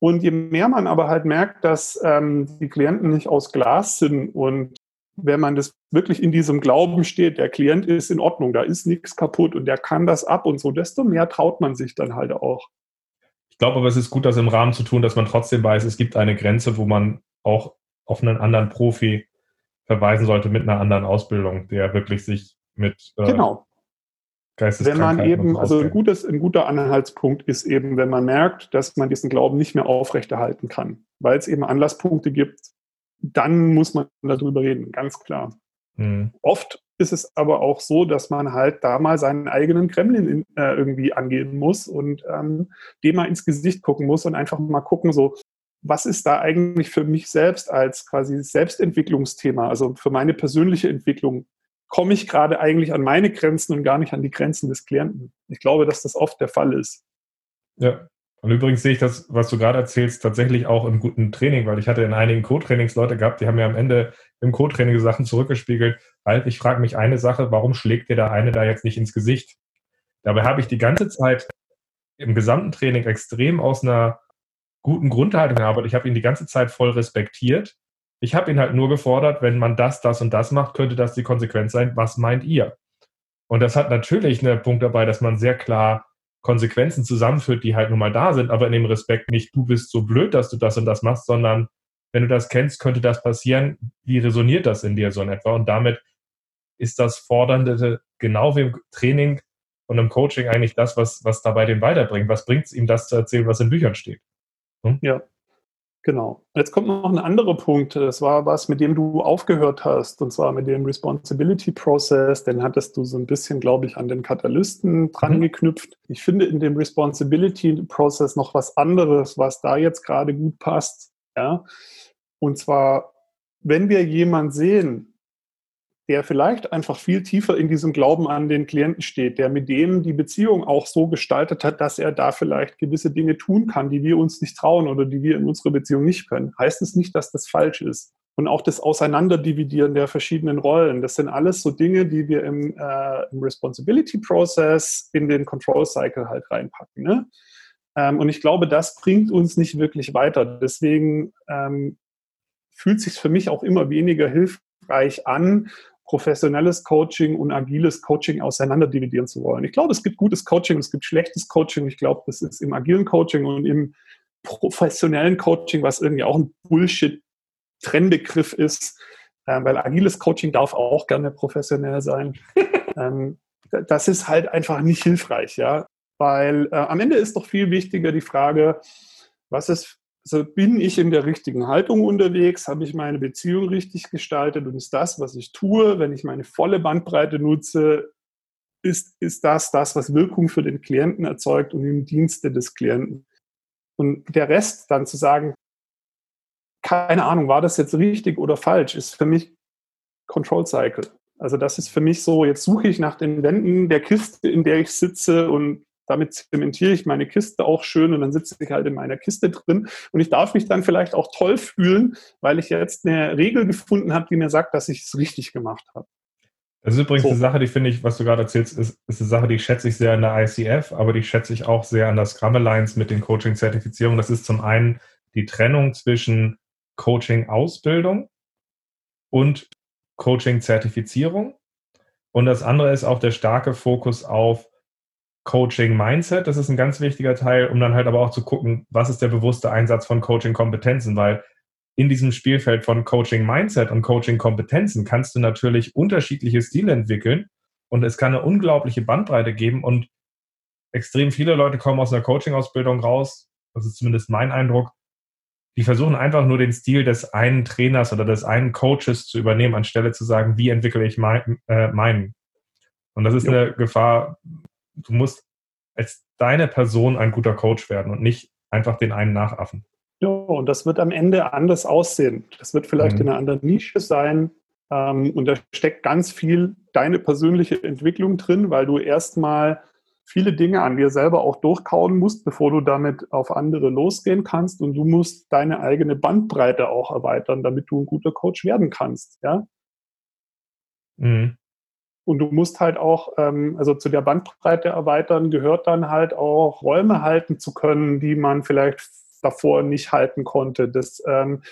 Und je mehr man aber halt merkt, dass ähm, die Klienten nicht aus Glas sind und wenn man das wirklich in diesem Glauben steht, der Klient ist in Ordnung, da ist nichts kaputt und der kann das ab und so, desto mehr traut man sich dann halt auch. Ich glaube aber, es ist gut, das im Rahmen zu tun, dass man trotzdem weiß, es gibt eine Grenze, wo man auch auf einen anderen Profi verweisen sollte mit einer anderen Ausbildung, der wirklich sich mit äh, genau. Wenn man eben, also ein, gutes, ein guter Anhaltspunkt ist eben, wenn man merkt, dass man diesen Glauben nicht mehr aufrechterhalten kann, weil es eben Anlasspunkte gibt, dann muss man darüber reden, ganz klar. Mhm. Oft ist es aber auch so, dass man halt da mal seinen eigenen Kremlin in, äh, irgendwie angehen muss und ähm, dem mal ins Gesicht gucken muss und einfach mal gucken, so, was ist da eigentlich für mich selbst als quasi Selbstentwicklungsthema, also für meine persönliche Entwicklung, komme ich gerade eigentlich an meine Grenzen und gar nicht an die Grenzen des Klienten. Ich glaube, dass das oft der Fall ist. Ja, und übrigens sehe ich das, was du gerade erzählst, tatsächlich auch im guten Training, weil ich hatte in einigen Co-Trainings Leute gehabt, die haben mir am Ende im Co-Training Sachen zurückgespiegelt. Halt, ich frage mich eine Sache, warum schlägt dir der eine da jetzt nicht ins Gesicht? Dabei habe ich die ganze Zeit im gesamten Training extrem aus einer guten Grundhaltung gearbeitet. Ich habe ihn die ganze Zeit voll respektiert. Ich habe ihn halt nur gefordert, wenn man das, das und das macht, könnte das die Konsequenz sein. Was meint ihr? Und das hat natürlich einen Punkt dabei, dass man sehr klar Konsequenzen zusammenführt, die halt nun mal da sind, aber in dem Respekt nicht, du bist so blöd, dass du das und das machst, sondern wenn du das kennst, könnte das passieren. Wie resoniert das in dir so in etwa? Und damit ist das Fordernde genau wie im Training und im Coaching eigentlich das, was, was dabei den weiterbringt. Was bringt es ihm, das zu erzählen, was in Büchern steht? Hm? Ja, genau. Jetzt kommt noch ein anderer Punkt. Das war was, mit dem du aufgehört hast, und zwar mit dem Responsibility Process. Den hattest du so ein bisschen, glaube ich, an den Katalysten dran mhm. geknüpft. Ich finde in dem Responsibility Process noch was anderes, was da jetzt gerade gut passt. Ja, und zwar, wenn wir jemanden sehen, der vielleicht einfach viel tiefer in diesem Glauben an den Klienten steht, der mit dem die Beziehung auch so gestaltet hat, dass er da vielleicht gewisse Dinge tun kann, die wir uns nicht trauen oder die wir in unserer Beziehung nicht können, heißt es nicht, dass das falsch ist. Und auch das Auseinanderdividieren der verschiedenen Rollen, das sind alles so Dinge, die wir im, äh, im Responsibility Process in den Control Cycle halt reinpacken. Ne? Ähm, und ich glaube, das bringt uns nicht wirklich weiter. Deswegen ähm, fühlt sich für mich auch immer weniger hilfreich an, professionelles Coaching und agiles Coaching auseinanderdividieren zu wollen. Ich glaube, es gibt gutes Coaching, es gibt schlechtes Coaching. Ich glaube, das ist im agilen Coaching und im professionellen Coaching, was irgendwie auch ein Bullshit-Trennbegriff ist, äh, weil agiles Coaching darf auch gerne professionell sein. ähm, das ist halt einfach nicht hilfreich, ja, weil äh, am Ende ist doch viel wichtiger die Frage, was ist Also bin ich in der richtigen Haltung unterwegs? Habe ich meine Beziehung richtig gestaltet? Und ist das, was ich tue, wenn ich meine volle Bandbreite nutze, ist, ist das das, was Wirkung für den Klienten erzeugt und im Dienste des Klienten? Und der Rest dann zu sagen, keine Ahnung, war das jetzt richtig oder falsch, ist für mich Control Cycle. Also das ist für mich so, jetzt suche ich nach den Wänden der Kiste, in der ich sitze und damit zementiere ich meine Kiste auch schön und dann sitze ich halt in meiner Kiste drin und ich darf mich dann vielleicht auch toll fühlen, weil ich jetzt eine Regel gefunden habe, die mir sagt, dass ich es richtig gemacht habe. Das ist übrigens so. eine Sache, die finde ich, was du gerade erzählst, ist, ist eine Sache, die schätze ich sehr an der ICF, aber die schätze ich auch sehr an der Scrum Alliance mit den Coaching-Zertifizierungen. Das ist zum einen die Trennung zwischen Coaching-Ausbildung und Coaching-Zertifizierung. Und das andere ist auch der starke Fokus auf Coaching-Mindset. Das ist ein ganz wichtiger Teil, um dann halt aber auch zu gucken, was ist der bewusste Einsatz von Coaching-Kompetenzen, weil in diesem Spielfeld von Coaching Mindset und Coaching Kompetenzen kannst du natürlich unterschiedliche Stile entwickeln und es kann eine unglaubliche Bandbreite geben und extrem viele Leute kommen aus einer Coaching-Ausbildung raus, das ist zumindest mein Eindruck, die versuchen einfach nur den Stil des einen Trainers oder des einen Coaches zu übernehmen, anstelle zu sagen, wie entwickle ich mein, äh, meinen. Und das ist jo. eine Gefahr, du musst als deine Person ein guter Coach werden und nicht einfach den einen nachaffen. Ja, und das wird am Ende anders aussehen. Das wird vielleicht mhm. in einer anderen Nische sein. Ähm, und da steckt ganz viel deine persönliche Entwicklung drin, weil du erstmal viele Dinge an dir selber auch durchkauen musst, bevor du damit auf andere losgehen kannst. Und du musst deine eigene Bandbreite auch erweitern, damit du ein guter Coach werden kannst. Ja? Mhm. Und du musst halt auch, ähm, also zu der Bandbreite erweitern, gehört dann halt auch Räume halten zu können, die man vielleicht davor nicht halten konnte. Das ähm,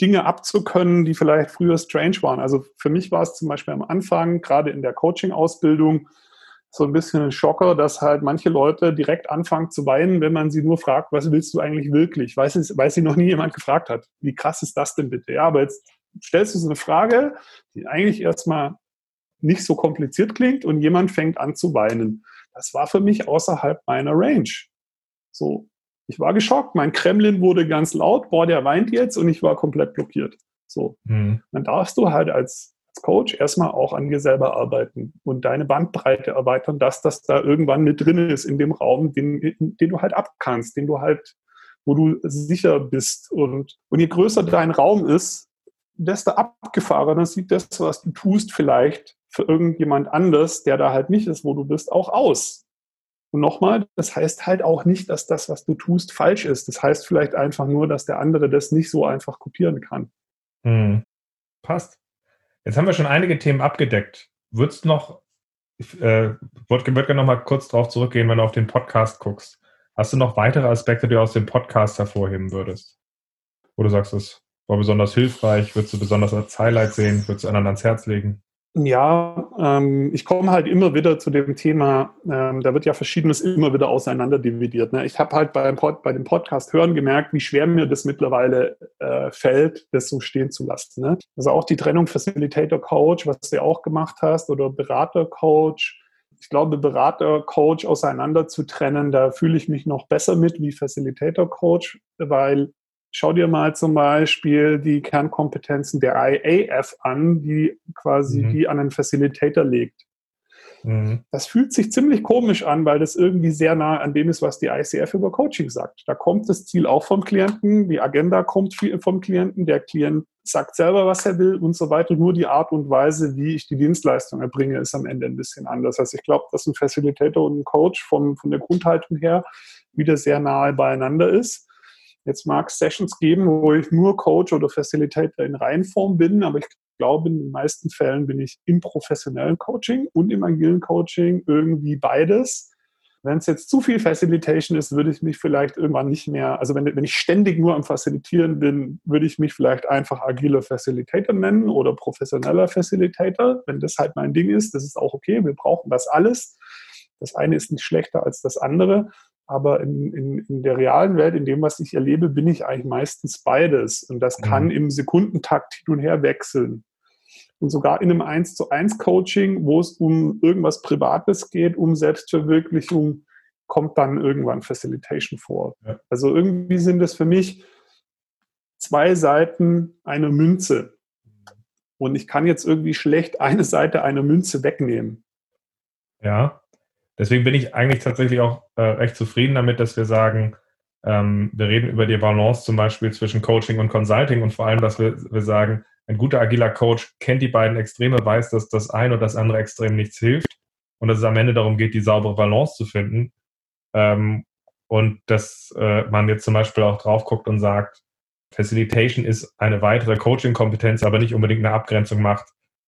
Dinge abzukönnen, die vielleicht früher strange waren. Also für mich war es zum Beispiel am Anfang, gerade in der Coaching-Ausbildung, so ein bisschen ein Schocker, dass halt manche Leute direkt anfangen zu weinen, wenn man sie nur fragt, was willst du eigentlich wirklich? Weil, es, weil sie noch nie jemand gefragt hat. Wie krass ist das denn bitte? Ja, aber jetzt stellst du so eine Frage, die eigentlich erstmal nicht so kompliziert klingt und jemand fängt an zu weinen. Das war für mich außerhalb meiner Range. So, ich war geschockt. Mein Kremlin wurde ganz laut. Boah, der weint jetzt und ich war komplett blockiert. So. Mhm. Dann darfst du halt als, als Coach erstmal auch an dir selber arbeiten und deine Bandbreite erweitern, dass das da irgendwann mit drin ist in dem Raum, den, den du halt abkannst, den du halt, wo du sicher bist. Und, und je größer dein Raum ist, desto abgefahrener sieht das, was du tust, vielleicht für irgendjemand anders, der da halt nicht ist, wo du bist, auch aus. Und nochmal, das heißt halt auch nicht, dass das, was du tust, falsch ist. Das heißt vielleicht einfach nur, dass der andere das nicht so einfach kopieren kann. Hm. Passt. Jetzt haben wir schon einige Themen abgedeckt. Würdest noch, ich äh, würde gerne noch mal kurz darauf zurückgehen, wenn du auf den Podcast guckst. Hast du noch weitere Aspekte, die du aus dem Podcast hervorheben würdest? Du sagst, das war besonders hilfreich, würdest du besonders als Highlight sehen, würdest du anderen ans Herz legen? Ja, ähm, ich komme halt immer wieder zu dem Thema, ähm, da wird ja Verschiedenes immer wieder auseinanderdividiert. Ne? Ich habe halt beim Pod, bei dem Podcast hören gemerkt, wie schwer mir das mittlerweile äh, fällt, das so stehen zu lassen. Ne? Also auch die Trennung Facilitator Coach, was du auch gemacht hast, oder Berater Coach. Ich glaube, Berater Coach auseinander zu trennen, da fühle ich mich noch besser mit wie Facilitator Coach, weil Schau dir mal zum Beispiel die Kernkompetenzen der IAF an, die quasi mhm. die an einen Facilitator legt. Mhm. Das fühlt sich ziemlich komisch an, weil das irgendwie sehr nah an dem ist, was die ICF über Coaching sagt. Da kommt das Ziel auch vom Klienten, die Agenda kommt vom Klienten, der Klient sagt selber, was er will und so weiter. Nur die Art und Weise, wie ich die Dienstleistung erbringe, ist am Ende ein bisschen anders. Also ich glaube, dass ein Facilitator und ein Coach von, von der Grundhaltung her wieder sehr nahe beieinander ist. Jetzt mag es Sessions geben, wo ich nur Coach oder Facilitator in Reihenform bin, aber ich glaube, in den meisten Fällen bin ich im professionellen Coaching und im agilen Coaching irgendwie beides. Wenn es jetzt zu viel Facilitation ist, würde ich mich vielleicht irgendwann nicht mehr, also wenn, wenn ich ständig nur am Facilitieren bin, würde ich mich vielleicht einfach agiler Facilitator nennen oder professioneller Facilitator, wenn das halt mein Ding ist. Das ist auch okay, wir brauchen das alles. Das eine ist nicht schlechter als das andere. Aber in, in, in der realen Welt, in dem, was ich erlebe, bin ich eigentlich meistens beides. Und das kann mhm. im Sekundentakt hin und her wechseln. Und sogar in einem 1 zu 1 Coaching, wo es um irgendwas Privates geht, um Selbstverwirklichung, kommt dann irgendwann Facilitation vor. Ja. Also irgendwie sind es für mich zwei Seiten einer Münze. Und ich kann jetzt irgendwie schlecht eine Seite einer Münze wegnehmen. Ja, deswegen bin ich eigentlich tatsächlich auch äh, recht zufrieden damit, dass wir sagen, ähm, wir reden über die Balance zum Beispiel zwischen Coaching und Consulting und vor allem, dass wir, wir sagen, ein guter agiler Coach kennt die beiden Extreme, weiß, dass das eine oder das andere Extrem nichts hilft und dass es am Ende darum geht, die saubere Balance zu finden. Ähm, und dass äh, man jetzt zum Beispiel auch drauf guckt und sagt, Facilitation ist eine weitere Coaching-Kompetenz, aber nicht unbedingt eine Abgrenzung macht.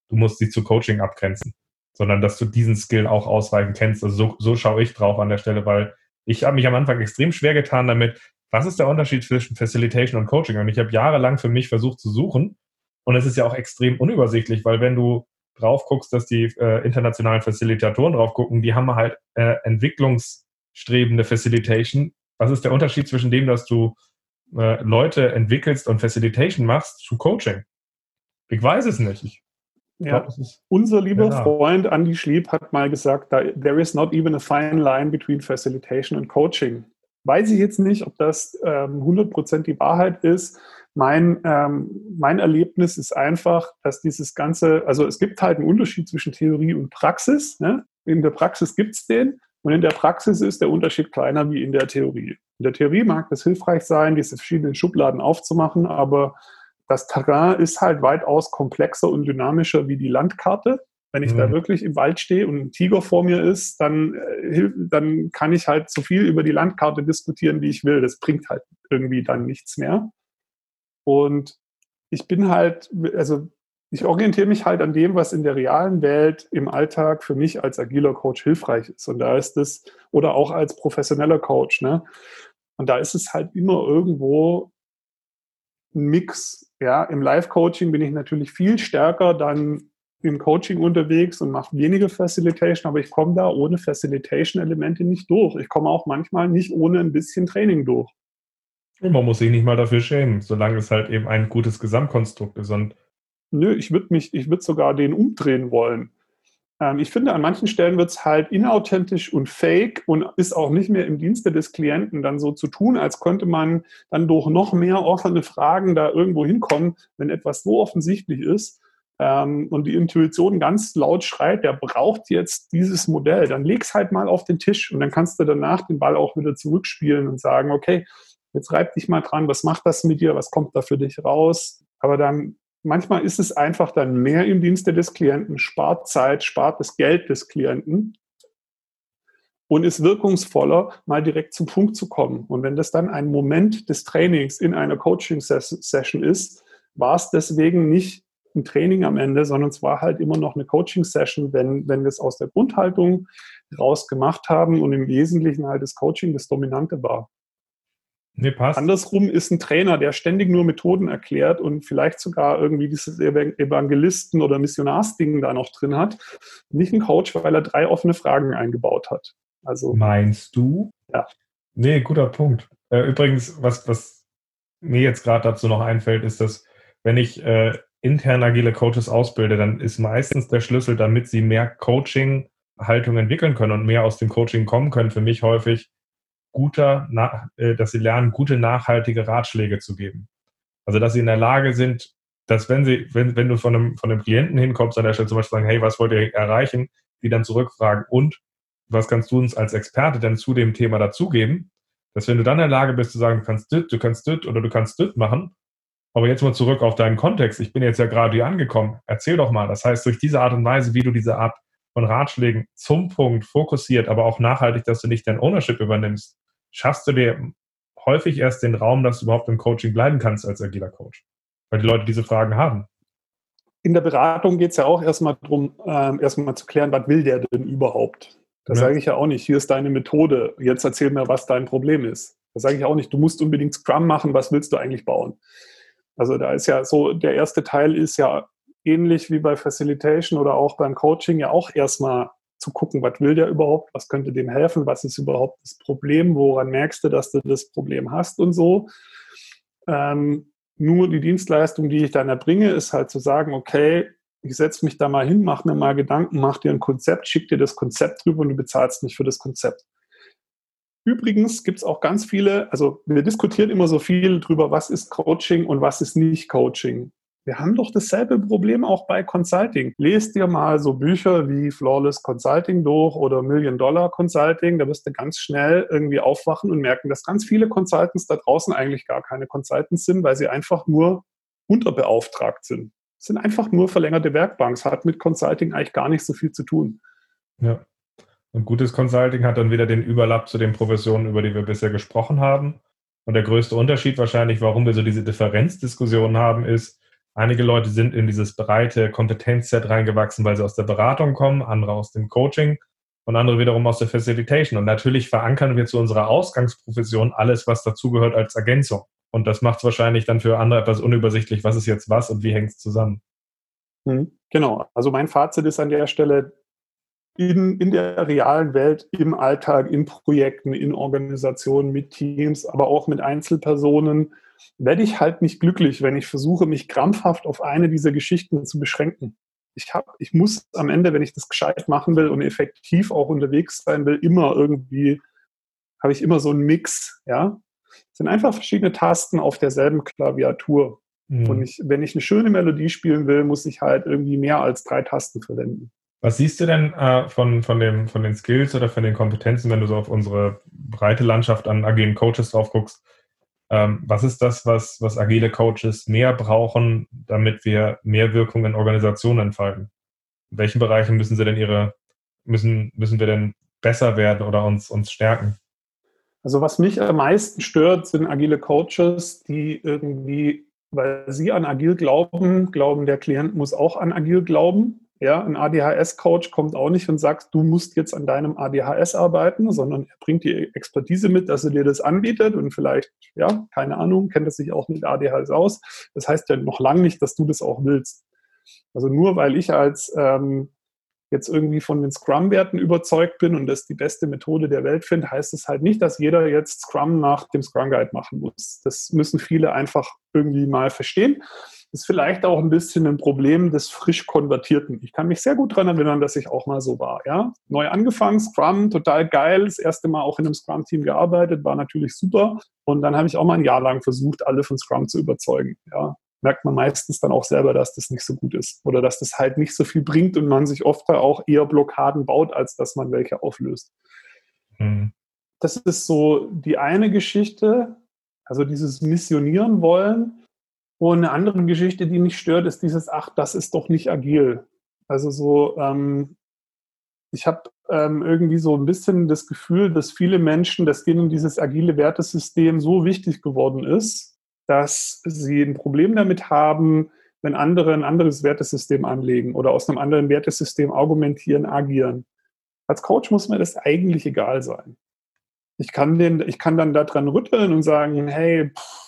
Du musst sie zu Coaching abgrenzen, sondern dass du diesen Skill auch ausreichend kennst. Also so, so schaue ich drauf an der Stelle, weil ich habe mich am Anfang extrem schwer getan damit, was ist der Unterschied zwischen Facilitation und Coaching? Und ich habe jahrelang für mich versucht zu suchen. Und es ist ja auch extrem unübersichtlich, weil wenn du drauf guckst, dass die äh, internationalen Facilitatoren drauf gucken, die haben halt äh, entwicklungsstrebende Facilitation. Was ist der Unterschied zwischen dem, dass du äh, Leute entwickelst und Facilitation machst, zu Coaching? Ich weiß es nicht. Ich ja. Glaub, Unser lieber ja. Freund Andy Schlieb hat mal gesagt, there is not even a fine line between Facilitation and Coaching. Weiß ich jetzt nicht, ob das ähm, 100% die Wahrheit ist. Mein, ähm, mein Erlebnis ist einfach, dass dieses Ganze, also es gibt halt einen Unterschied zwischen Theorie und Praxis. Ne? In der Praxis gibt es den und in der Praxis ist der Unterschied kleiner wie in der Theorie. In der Theorie mag es hilfreich sein, diese verschiedenen Schubladen aufzumachen, aber das Terrain ist halt weitaus komplexer und dynamischer wie die Landkarte. Wenn ich mhm. da wirklich im Wald stehe und ein Tiger vor mir ist, dann, äh, dann kann ich halt so viel über die Landkarte diskutieren, wie ich will. Das bringt halt irgendwie dann nichts mehr. Und ich bin halt, also ich orientiere mich halt an dem, was in der realen Welt im Alltag für mich als agiler Coach hilfreich ist. Und da ist es, oder auch als professioneller Coach, ne? Und da ist es halt immer irgendwo ein Mix. Ja, im Live-Coaching bin ich natürlich viel stärker dann im Coaching unterwegs und mache weniger Facilitation, aber ich komme da ohne Facilitation-Elemente nicht durch. Ich komme auch manchmal nicht ohne ein bisschen Training durch. Und man muss sich nicht mal dafür schämen, solange es halt eben ein gutes Gesamtkonstrukt ist. Und Nö, ich würde mich, ich würde sogar den umdrehen wollen. Ähm, ich finde, an manchen Stellen wird es halt inauthentisch und fake und ist auch nicht mehr im Dienste des Klienten, dann so zu tun, als könnte man dann durch noch mehr offene Fragen da irgendwo hinkommen, wenn etwas so offensichtlich ist ähm, und die Intuition ganz laut schreit, der braucht jetzt dieses Modell, dann leg's halt mal auf den Tisch und dann kannst du danach den Ball auch wieder zurückspielen und sagen, okay, jetzt reib dich mal dran, was macht das mit dir, was kommt da für dich raus? Aber dann manchmal ist es einfach dann mehr im Dienste des Klienten, spart Zeit, spart das Geld des Klienten und ist wirkungsvoller, mal direkt zum Punkt zu kommen. Und wenn das dann ein Moment des Trainings in einer Coaching-Session ist, war es deswegen nicht ein Training am Ende, sondern es war halt immer noch eine Coaching-Session, wenn, wenn wir es aus der Grundhaltung raus gemacht haben und im Wesentlichen halt das Coaching das Dominante war. Nee, passt. Andersrum ist ein Trainer, der ständig nur Methoden erklärt und vielleicht sogar irgendwie dieses Evangelisten- oder Missionarsding da noch drin hat. Nicht ein Coach, weil er drei offene Fragen eingebaut hat. Also, Meinst du? Ja. Nee, guter Punkt. Äh, übrigens, was, was mir jetzt gerade dazu noch einfällt, ist, dass wenn ich äh, intern agile Coaches ausbilde, dann ist meistens der Schlüssel, damit sie mehr Coaching-Haltung entwickeln können und mehr aus dem Coaching kommen können, für mich häufig guter, äh, dass sie lernen, gute, nachhaltige Ratschläge zu geben. Also, dass sie in der Lage sind, dass wenn sie, wenn, wenn du von einem, von einem Klienten hinkommst, an der Stelle zum Beispiel sagen, hey, was wollt ihr erreichen, die dann zurückfragen und was kannst du uns als Experte denn zu dem Thema dazugeben, dass wenn du dann in der Lage bist zu sagen, du kannst dit, du kannst dit oder du kannst dit machen, aber jetzt mal zurück auf deinen Kontext. Ich bin jetzt ja gerade hier angekommen. Erzähl doch mal. Das heißt, durch diese Art und Weise, wie du diese Art von Ratschlägen zum Punkt fokussiert, aber auch nachhaltig, dass du nicht dein Ownership übernimmst, schaffst du dir häufig erst den Raum, dass du überhaupt im Coaching bleiben kannst als agiler Coach, weil die Leute diese Fragen haben. In der Beratung geht es ja auch erstmal darum, äh, erstmal zu klären, was will der denn überhaupt? Da ja. sage ich ja auch nicht, hier ist deine Methode, jetzt erzähl mir, was dein Problem ist. Da sage ich auch nicht, du musst unbedingt Scrum machen, was willst du eigentlich bauen? Also da ist ja so, der erste Teil ist ja ähnlich wie bei Facilitation oder auch beim Coaching ja auch erstmal zu gucken, was will der überhaupt, was könnte dem helfen, was ist überhaupt das Problem, woran merkst du, dass du das Problem hast und so. Ähm, nur die Dienstleistung, die ich dann erbringe, ist halt zu sagen, okay, ich setze mich da mal hin, mach mir mal Gedanken, mach dir ein Konzept, schick dir das Konzept drüber und du bezahlst mich für das Konzept. Übrigens gibt es auch ganz viele, also wir diskutieren immer so viel drüber, was ist Coaching und was ist nicht Coaching. Wir haben doch dasselbe Problem auch bei Consulting. Lest dir mal so Bücher wie Flawless Consulting durch oder Million Dollar Consulting. Da wirst du ganz schnell irgendwie aufwachen und merken, dass ganz viele Consultants da draußen eigentlich gar keine Consultants sind, weil sie einfach nur unterbeauftragt sind. Das sind einfach nur verlängerte Werkbanks. Hat mit Consulting eigentlich gar nicht so viel zu tun. Ja. Und gutes Consulting hat dann wieder den Überlapp zu den Professionen, über die wir bisher gesprochen haben. Und der größte Unterschied wahrscheinlich, warum wir so diese Differenzdiskussion haben, ist, Einige Leute sind in dieses breite Kompetenzset reingewachsen, weil sie aus der Beratung kommen, andere aus dem Coaching und andere wiederum aus der Facilitation. Und natürlich verankern wir zu unserer Ausgangsprofession alles, was dazugehört als Ergänzung. Und das macht es wahrscheinlich dann für andere etwas unübersichtlich, was ist jetzt was und wie hängt es zusammen. Mhm. Genau. Also mein Fazit ist an der Stelle, in, in der realen Welt, im Alltag, in Projekten, in Organisationen, mit Teams, aber auch mit Einzelpersonen, werde ich halt nicht glücklich, wenn ich versuche, mich krampfhaft auf eine dieser Geschichten zu beschränken. Ich, hab, ich muss am Ende, wenn ich das gescheit machen will und effektiv auch unterwegs sein will, immer irgendwie, habe ich immer so einen Mix, ja. Es sind einfach verschiedene Tasten auf derselben Klaviatur. Mhm. Und ich, wenn ich eine schöne Melodie spielen will, muss ich halt irgendwie mehr als drei Tasten verwenden. Was siehst du denn äh, von, von, dem, von den Skills oder von den Kompetenzen, wenn du so auf unsere breite Landschaft an agilen Coaches drauf guckst? Ähm, was ist das, was, was agile Coaches mehr brauchen, damit wir mehr Wirkung in Organisationen entfalten? In welchen Bereichen müssen sie denn ihre, müssen, müssen wir denn besser werden oder uns, uns stärken? Also was mich am meisten stört, sind agile Coaches, die irgendwie, weil sie an agil glauben, glauben, der Klient muss auch an agil glauben ja, ein ADHS-Coach kommt auch nicht und sagt, du musst jetzt an deinem ADHS arbeiten, sondern er bringt die Expertise mit, dass er dir das anbietet und vielleicht, ja, keine Ahnung, kennt er sich auch mit ADHS aus. Das heißt ja noch lange nicht, dass du das auch willst. Also nur weil ich als ähm, jetzt irgendwie von den Scrum-Werten überzeugt bin und das die beste Methode der Welt finde, heißt es halt nicht, dass jeder jetzt Scrum nach dem Scrum Guide machen muss. Das müssen viele einfach irgendwie mal verstehen ist vielleicht auch ein bisschen ein Problem des frisch Konvertierten. Ich kann mich sehr gut daran erinnern, dass ich auch mal so war. Ja? Neu angefangen, Scrum, total geil. Das erste Mal auch in einem Scrum-Team gearbeitet, war natürlich super. Und dann habe ich auch mal ein Jahr lang versucht, alle von Scrum zu überzeugen. Ja? Merkt man meistens dann auch selber, dass das nicht so gut ist oder dass das halt nicht so viel bringt und man sich oft auch eher Blockaden baut, als dass man welche auflöst. Mhm. Das ist so die eine Geschichte, also dieses Missionieren wollen. Und eine andere Geschichte, die mich stört, ist dieses, ach, das ist doch nicht agil. Also so, ähm, ich habe ähm, irgendwie so ein bisschen das Gefühl, dass viele Menschen, dass denen dieses agile Wertesystem so wichtig geworden ist, dass sie ein Problem damit haben, wenn andere ein anderes Wertesystem anlegen oder aus einem anderen Wertesystem argumentieren, agieren. Als Coach muss mir das eigentlich egal sein. Ich kann, den, ich kann dann daran rütteln und sagen, hey, pff,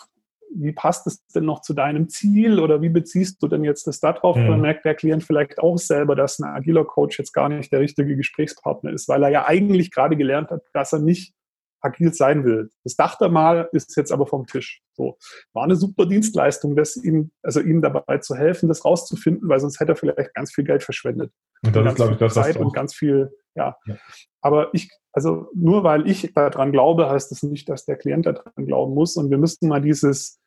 wie passt es denn noch zu deinem Ziel oder wie beziehst du denn jetzt das darauf? Mhm. Dann merkt der Klient vielleicht auch selber, dass ein agiler Coach jetzt gar nicht der richtige Gesprächspartner ist, weil er ja eigentlich gerade gelernt hat, dass er nicht agil sein will. Das dachte er mal, ist jetzt aber vom Tisch. So war eine super Dienstleistung, das ihm, also ihm dabei zu helfen, das rauszufinden, weil sonst hätte er vielleicht ganz viel Geld verschwendet. Und das und ist, glaube ich, das Zeit und ganz viel, ja. ja. Aber ich, also nur weil ich daran glaube, heißt das nicht, dass der Klient daran glauben muss. Und wir müssten mal dieses,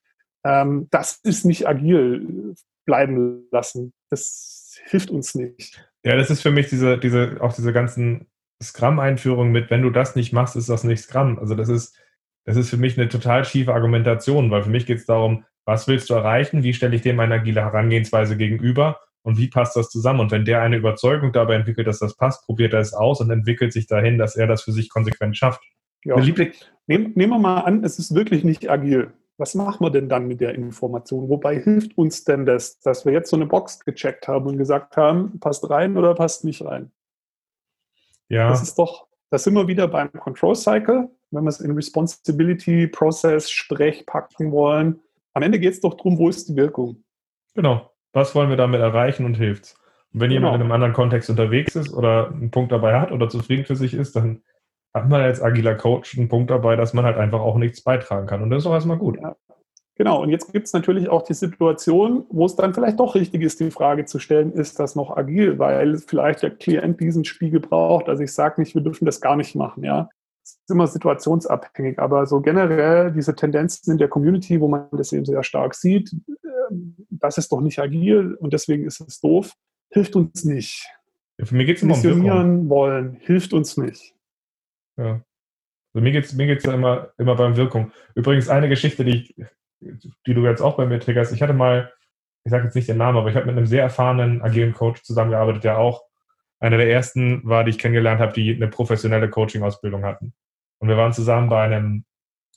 ähm, das ist nicht agil bleiben lassen. Das hilft uns nicht. Ja, das ist für mich diese, diese, auch diese ganzen Scrum-Einführungen mit, wenn du das nicht machst, ist das nicht Scrum. Also das ist, das ist für mich eine total schiefe Argumentation, weil für mich geht es darum, was willst du erreichen, wie stelle ich dem eine agile Herangehensweise gegenüber und wie passt das zusammen? Und wenn der eine Überzeugung dabei entwickelt, dass das passt, probiert er es aus und entwickelt sich dahin, dass er das für sich konsequent schafft. Ja. Nehmen, nehmen wir mal an, es ist wirklich nicht agil. Was machen wir denn dann mit der Information? Wobei hilft uns denn das, dass wir jetzt so eine Box gecheckt haben und gesagt haben, passt rein oder passt nicht rein? Ja. Das ist doch, das sind wir wieder beim Control Cycle, wenn wir es in Responsibility, Process, Sprech packen wollen. Am Ende geht es doch darum, wo ist die Wirkung? Genau. Was wollen wir damit erreichen und hilft's? Und wenn genau. jemand in einem anderen Kontext unterwegs ist oder einen Punkt dabei hat oder zufrieden für sich ist, dann hat man als agiler Coach einen Punkt dabei, dass man halt einfach auch nichts beitragen kann. Und das ist auch erstmal gut. Ja. Genau, und jetzt gibt es natürlich auch die Situation, wo es dann vielleicht doch richtig ist, die Frage zu stellen, ist das noch agil, weil vielleicht der Klient diesen Spiegel braucht. Also ich sage nicht, wir dürfen das gar nicht machen, ja. Ist immer situationsabhängig, aber so generell diese Tendenzen in der Community, wo man das eben sehr stark sieht, ähm, das ist doch nicht agil und deswegen ist es doof, hilft uns nicht. Ja, für mich geht es immer um wollen, hilft uns nicht. Ja. Also mir geht es mir geht's ja immer, immer beim Wirkung. Übrigens eine Geschichte, die, ich, die du jetzt auch bei mir triggerst. Ich hatte mal, ich sage jetzt nicht den Namen, aber ich habe mit einem sehr erfahrenen agilen Coach zusammengearbeitet, der auch einer der ersten war, die ich kennengelernt habe, die eine professionelle Coaching-Ausbildung hatten. Und wir waren zusammen bei einem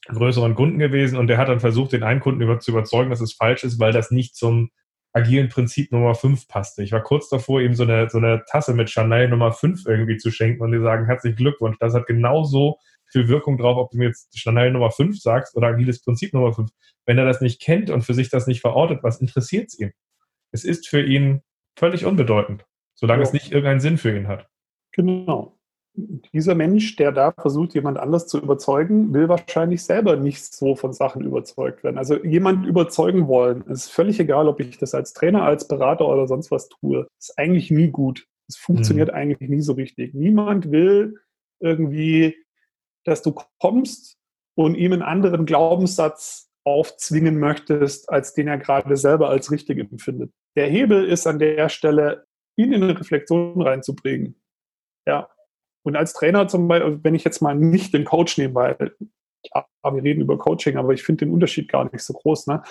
größeren Kunden gewesen und der hat dann versucht, den einen Kunden über, zu überzeugen, dass es falsch ist, weil das nicht zum agilen Prinzip Nummer 5 passte. Ich war kurz davor, ihm so eine, so eine Tasse mit Chanel Nummer 5 irgendwie zu schenken und die sagen, herzlichen Glückwunsch. Das hat genauso viel Wirkung drauf, ob du mir jetzt Chanel Nummer 5 sagst oder agiles Prinzip Nummer 5. Wenn er das nicht kennt und für sich das nicht verortet, was interessiert es ihm? Es ist für ihn völlig unbedeutend, solange ja. es nicht irgendeinen Sinn für ihn hat. Genau. Dieser Mensch, der da versucht, jemand anders zu überzeugen, will wahrscheinlich selber nicht so von Sachen überzeugt werden. Also jemand überzeugen wollen, ist völlig egal, ob ich das als Trainer, als Berater oder sonst was tue, ist eigentlich nie gut. Es funktioniert mhm. eigentlich nie so richtig. Niemand will irgendwie dass du kommst und ihm einen anderen Glaubenssatz aufzwingen möchtest, als den er gerade selber als richtig empfindet. Der Hebel ist an der Stelle, ihn in eine Reflexion reinzubringen. Ja. Und als Trainer zum Beispiel, wenn ich jetzt mal nicht den Coach nehme, weil klar, wir reden über Coaching, aber ich finde den Unterschied gar nicht so groß. Ne?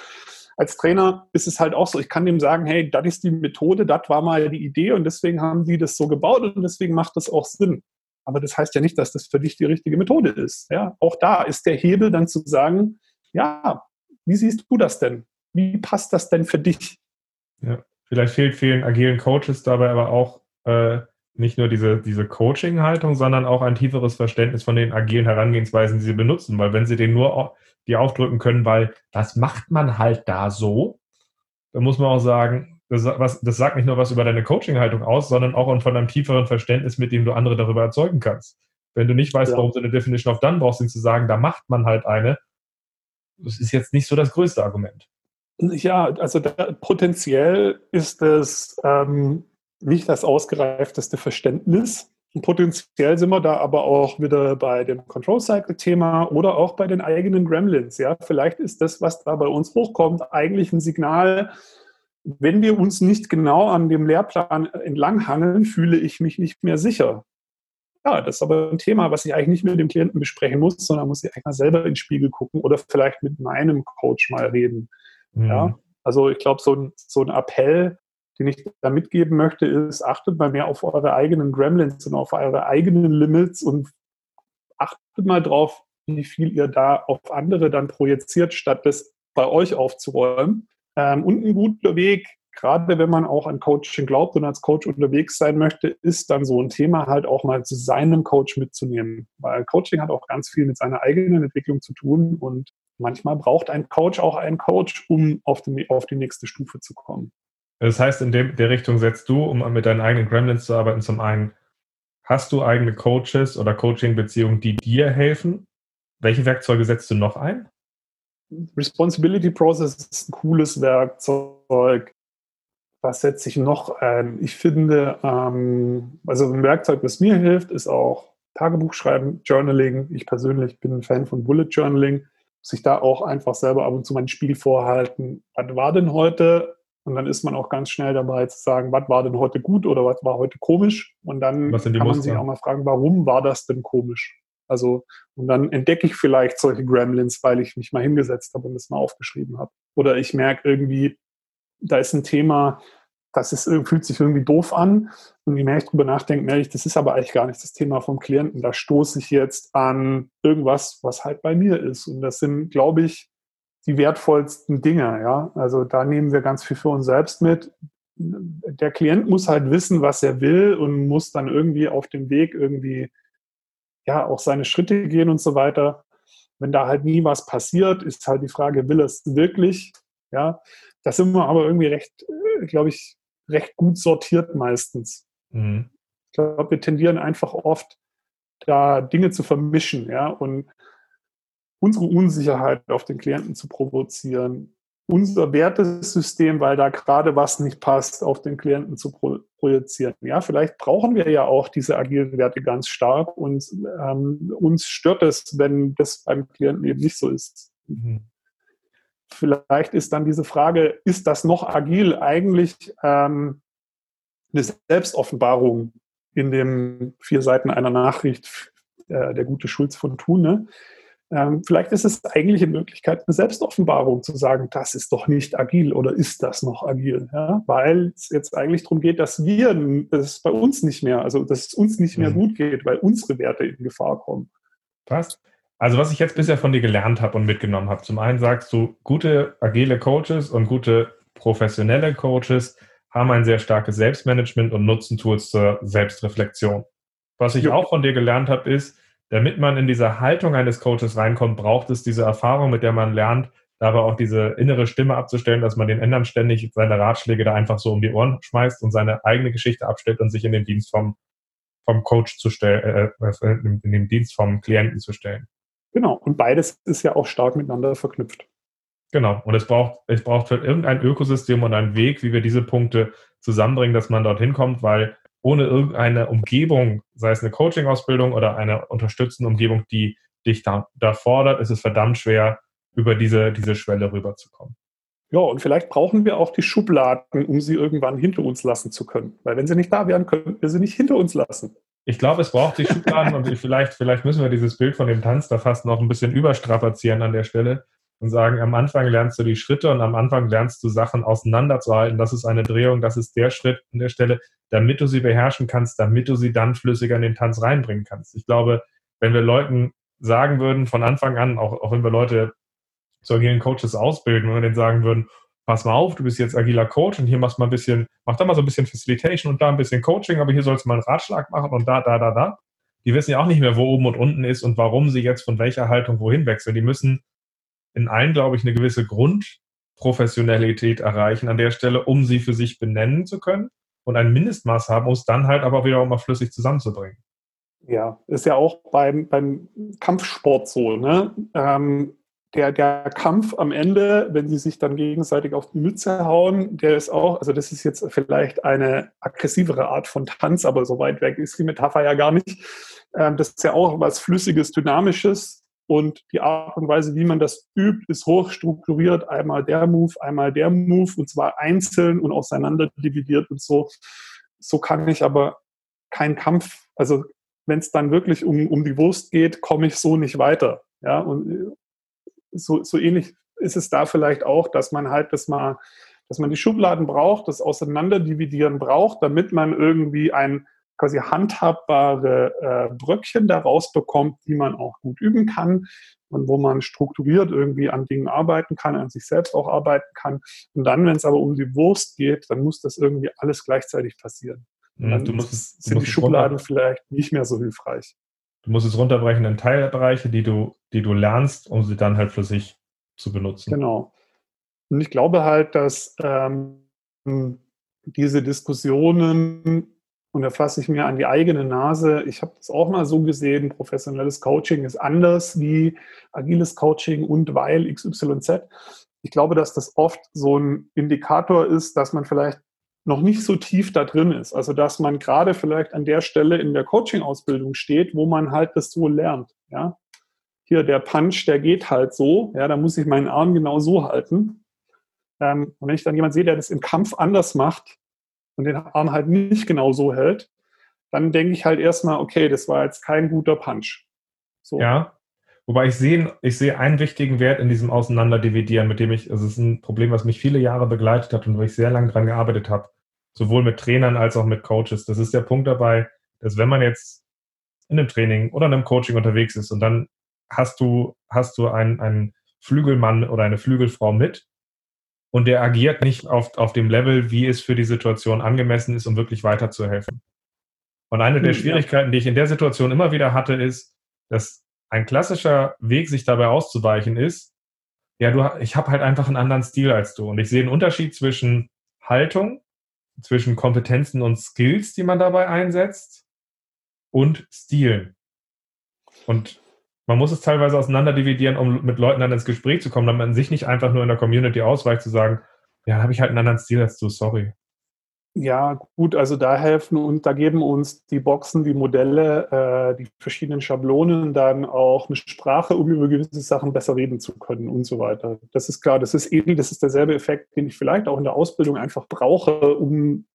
Als Trainer ist es halt auch so, ich kann dem sagen, hey, das ist die Methode, das war mal die Idee und deswegen haben die das so gebaut und deswegen macht das auch Sinn. Aber das heißt ja nicht, dass das für dich die richtige Methode ist. Ja, auch da ist der Hebel dann zu sagen, ja, wie siehst du das denn? Wie passt das denn für dich? Ja, vielleicht fehlt vielen agilen Coaches dabei aber auch äh, nicht nur diese, diese Coaching-Haltung, sondern auch ein tieferes Verständnis von den agilen Herangehensweisen, die sie benutzen. Weil wenn sie den nur die aufdrücken können, weil das macht man halt da so, dann muss man auch sagen, das, was, das sagt nicht nur was über deine Coaching-Haltung aus, sondern auch von einem tieferen Verständnis, mit dem du andere darüber erzeugen kannst. Wenn du nicht weißt, ja. warum du eine Definition of Done brauchst, ihn zu sagen, da macht man halt eine, das ist jetzt nicht so das größte Argument. Ja, also da, potenziell ist es ähm, nicht das ausgereifteste Verständnis. Potenziell sind wir da aber auch wieder bei dem Control Cycle Thema oder auch bei den eigenen Gremlins. Ja, vielleicht ist das, was da bei uns hochkommt, eigentlich ein Signal, wenn wir uns nicht genau an dem Lehrplan entlanghangeln, fühle ich mich nicht mehr sicher. Ja, das ist aber ein Thema, was ich eigentlich nicht mit dem Klienten besprechen muss, sondern muss ich eigentlich mal selber ins Spiegel gucken oder vielleicht mit meinem Coach mal reden. Mhm. Ja, also ich glaube, so ein, so ein Appell, den ich da mitgeben möchte, ist, achtet mal mehr auf eure eigenen Gremlins und auf eure eigenen Limits und achtet mal drauf, wie viel ihr da auf andere dann projiziert, statt das bei euch aufzuräumen. Ähm, und ein guter Weg, gerade wenn man auch an Coaching glaubt und als Coach unterwegs sein möchte, ist dann so ein Thema halt auch mal zu seinem Coach mitzunehmen. Weil Coaching hat auch ganz viel mit seiner eigenen Entwicklung zu tun und manchmal braucht ein Coach auch einen Coach, um auf die, auf die nächste Stufe zu kommen. Das heißt, in dem, der Richtung setzt du, um mit deinen eigenen Gremlins zu arbeiten, zum einen, hast du eigene Coaches oder Coaching-Beziehungen, die dir helfen? Welche Werkzeuge setzt du noch ein? Responsibility Process ist ein cooles Werkzeug. Was setze ich noch ein? Ich finde, ähm, also ein Werkzeug, was mir hilft, ist auch Tagebuch schreiben, Journaling. Ich persönlich bin ein Fan von Bullet Journaling. Sich da auch einfach selber ab und zu mein Spiel vorhalten. Was war denn heute? Und dann ist man auch ganz schnell dabei zu sagen, was war denn heute gut oder was war heute komisch? Und dann kann man Muster? sich auch mal fragen, warum war das denn komisch? Also, und dann entdecke ich vielleicht solche Gremlins, weil ich mich mal hingesetzt habe und das mal aufgeschrieben habe. Oder ich merke irgendwie, da ist ein Thema, das ist, fühlt sich irgendwie doof an. Und je mehr ich drüber nachdenke, merke ich, das ist aber eigentlich gar nicht das Thema vom Klienten. Da stoße ich jetzt an irgendwas, was halt bei mir ist. Und das sind, glaube ich, die wertvollsten Dinge. Ja? Also da nehmen wir ganz viel für uns selbst mit. Der Klient muss halt wissen, was er will und muss dann irgendwie auf dem Weg irgendwie ja auch seine Schritte gehen und so weiter. Wenn da halt nie was passiert, ist halt die Frage, will es wirklich? Ja, das sind wir aber irgendwie recht, äh, glaube ich, recht gut sortiert meistens. Mhm. Ich glaube, wir tendieren einfach oft, da Dinge zu vermischen, ja, und unsere Unsicherheit auf den Klienten zu provozieren. unser Wertesystem, weil da gerade was nicht passt, auf den Klienten zu pro projizieren. Ja, vielleicht brauchen wir ja auch diese agilen Werte ganz stark und ähm, uns stört es, wenn das beim Klienten eben nicht so ist. Mhm. Vielleicht ist dann diese Frage, ist das noch agil eigentlich ähm, eine Selbstoffenbarung in den vier Seiten einer Nachricht, äh, der gute Schulz von Thune? Ähm, vielleicht ist es eigentlich in Wirklichkeit eine Selbstoffenbarung zu sagen, das ist doch nicht agil oder ist das noch agil? Ja? Weil es jetzt eigentlich darum geht, dass wir, dass es bei uns nicht mehr, also dass es uns nicht mehr mhm. gut geht, weil unsere Werte in Gefahr kommen. Passt. Also was ich jetzt bisher von dir gelernt habe und mitgenommen habe, zum einen sagst du, gute agile Coaches und gute professionelle Coaches haben ein sehr starkes Selbstmanagement und nutzen Tools zur Selbstreflexion. Was ich ja. auch von dir gelernt habe, ist, damit man in diese Haltung eines Coaches reinkommt, braucht es diese Erfahrung, mit der man lernt, dabei auch diese innere Stimme abzustellen, dass man den Ändern ständig seine Ratschläge da einfach so um die Ohren schmeißt und seine eigene Geschichte abstellt und sich in den Dienst vom, vom Coach zu stellen, äh, äh, in den Dienst vom Klienten zu stellen. Genau. Und beides ist ja auch stark miteinander verknüpft. Genau. Und es braucht, es braucht für irgendein Ökosystem und einen Weg, wie wir diese Punkte zusammenbringen, dass man dorthin kommt, weil ohne irgendeine Umgebung, sei es eine Coaching-Ausbildung oder eine unterstützende Umgebung, die dich da, da fordert, ist es verdammt schwer, über diese, diese Schwelle rüberzukommen. Ja, und vielleicht brauchen wir auch die Schubladen, um sie irgendwann hinter uns lassen zu können. Weil wenn sie nicht da wären, könnten wir sie nicht hinter uns lassen. Ich glaube, es braucht die Schubladen und vielleicht, vielleicht müssen wir dieses Bild von dem Tanz da fast noch ein bisschen überstrapazieren an der Stelle und sagen, am Anfang lernst du die Schritte und am Anfang lernst du Sachen auseinanderzuhalten. Das ist eine Drehung, das ist der Schritt an der Stelle, damit du sie beherrschen kannst, damit du sie dann flüssiger in den Tanz reinbringen kannst. Ich glaube, wenn wir Leuten sagen würden von Anfang an, auch, auch wenn wir Leute zu agilen Coaches ausbilden, wenn wir denen sagen würden, pass mal auf, du bist jetzt agiler Coach und hier machst mal ein bisschen, mach da mal so ein bisschen Facilitation und da ein bisschen Coaching, aber hier sollst du mal einen Ratschlag machen und da, da, da, da. Die wissen ja auch nicht mehr, wo oben und unten ist und warum sie jetzt von welcher Haltung wohin wechseln. Die müssen in allen, glaube ich, eine gewisse Grundprofessionalität erreichen an der Stelle, um sie für sich benennen zu können und ein Mindestmaß haben, um es dann halt aber wieder auch mal flüssig zusammenzubringen. Ja, ist ja auch beim, beim Kampfsport so. Ne? Ähm, der, der Kampf am Ende, wenn sie sich dann gegenseitig auf die Mütze hauen, der ist auch, also das ist jetzt vielleicht eine aggressivere Art von Tanz, aber so weit weg ist die Metapher ja gar nicht. Ähm, das ist ja auch was Flüssiges, Dynamisches, und die Art und Weise, wie man das übt, ist hochstrukturiert. Einmal der Move, einmal der Move und zwar einzeln und auseinander dividiert und so. So kann ich aber keinen Kampf, also wenn es dann wirklich um, um die Wurst geht, komme ich so nicht weiter. Ja, und äh, so, so ähnlich ist es da vielleicht auch, dass man halt das mal, dass man die Schubladen braucht, das Auseinanderdividieren braucht, damit man irgendwie ein quasi handhabbare äh, Bröckchen daraus bekommt, die man auch gut üben kann und wo man strukturiert irgendwie an Dingen arbeiten kann, an sich selbst auch arbeiten kann. Und dann, wenn es aber um die Wurst geht, dann muss das irgendwie alles gleichzeitig passieren. Und dann du musst, sind die Schubladen vielleicht nicht mehr so hilfreich. Du musst es runterbrechen in Teilbereiche, die du, die du lernst, um sie dann halt für sich zu benutzen. Genau. Und ich glaube halt, dass ähm, diese Diskussionen und da fasse ich mir an die eigene Nase. Ich habe das auch mal so gesehen, professionelles Coaching ist anders wie agiles Coaching und weil XYZ. Ich glaube, dass das oft so ein Indikator ist, dass man vielleicht noch nicht so tief da drin ist. Also dass man gerade vielleicht an der Stelle in der Coaching-Ausbildung steht, wo man halt das so lernt. Ja? Hier der Punch, der geht halt so. Ja, da muss ich meinen Arm genau so halten. Ähm, und wenn ich dann jemand sehe, der das im Kampf anders macht, und den Arm halt nicht genau so hält, dann denke ich halt erstmal, okay, das war jetzt kein guter Punch. So. Ja. Wobei ich sehe, ich sehe einen wichtigen Wert in diesem Auseinanderdividieren, mit dem ich, also es ist ein Problem, was mich viele Jahre begleitet hat und wo ich sehr lange dran gearbeitet habe. Sowohl mit Trainern als auch mit Coaches. Das ist der Punkt dabei, dass wenn man jetzt in einem Training oder in einem Coaching unterwegs ist und dann hast du, hast du einen, einen Flügelmann oder eine Flügelfrau mit, und der agiert nicht auf, auf dem Level, wie es für die Situation angemessen ist, um wirklich weiterzuhelfen. Und eine der hm, Schwierigkeiten, die ich in der Situation immer wieder hatte, ist, dass ein klassischer Weg, sich dabei auszuweichen, ist, ja, du, ich habe halt einfach einen anderen Stil als du. Und ich sehe einen Unterschied zwischen Haltung, zwischen Kompetenzen und Skills, die man dabei einsetzt, und Stil. Und man muss es teilweise auseinanderdividieren, um mit Leuten dann ins Gespräch zu kommen, damit man sich nicht einfach nur in der Community ausweicht, zu sagen, ja, habe ich halt einen anderen Stil als du, sorry. Ja, gut, also da helfen und da geben uns die Boxen, die Modelle, äh, die verschiedenen Schablonen dann auch eine Sprache, um über gewisse Sachen besser reden zu können und so weiter. Das ist klar, das ist eben, das ist derselbe Effekt, den ich vielleicht auch in der Ausbildung einfach brauche, um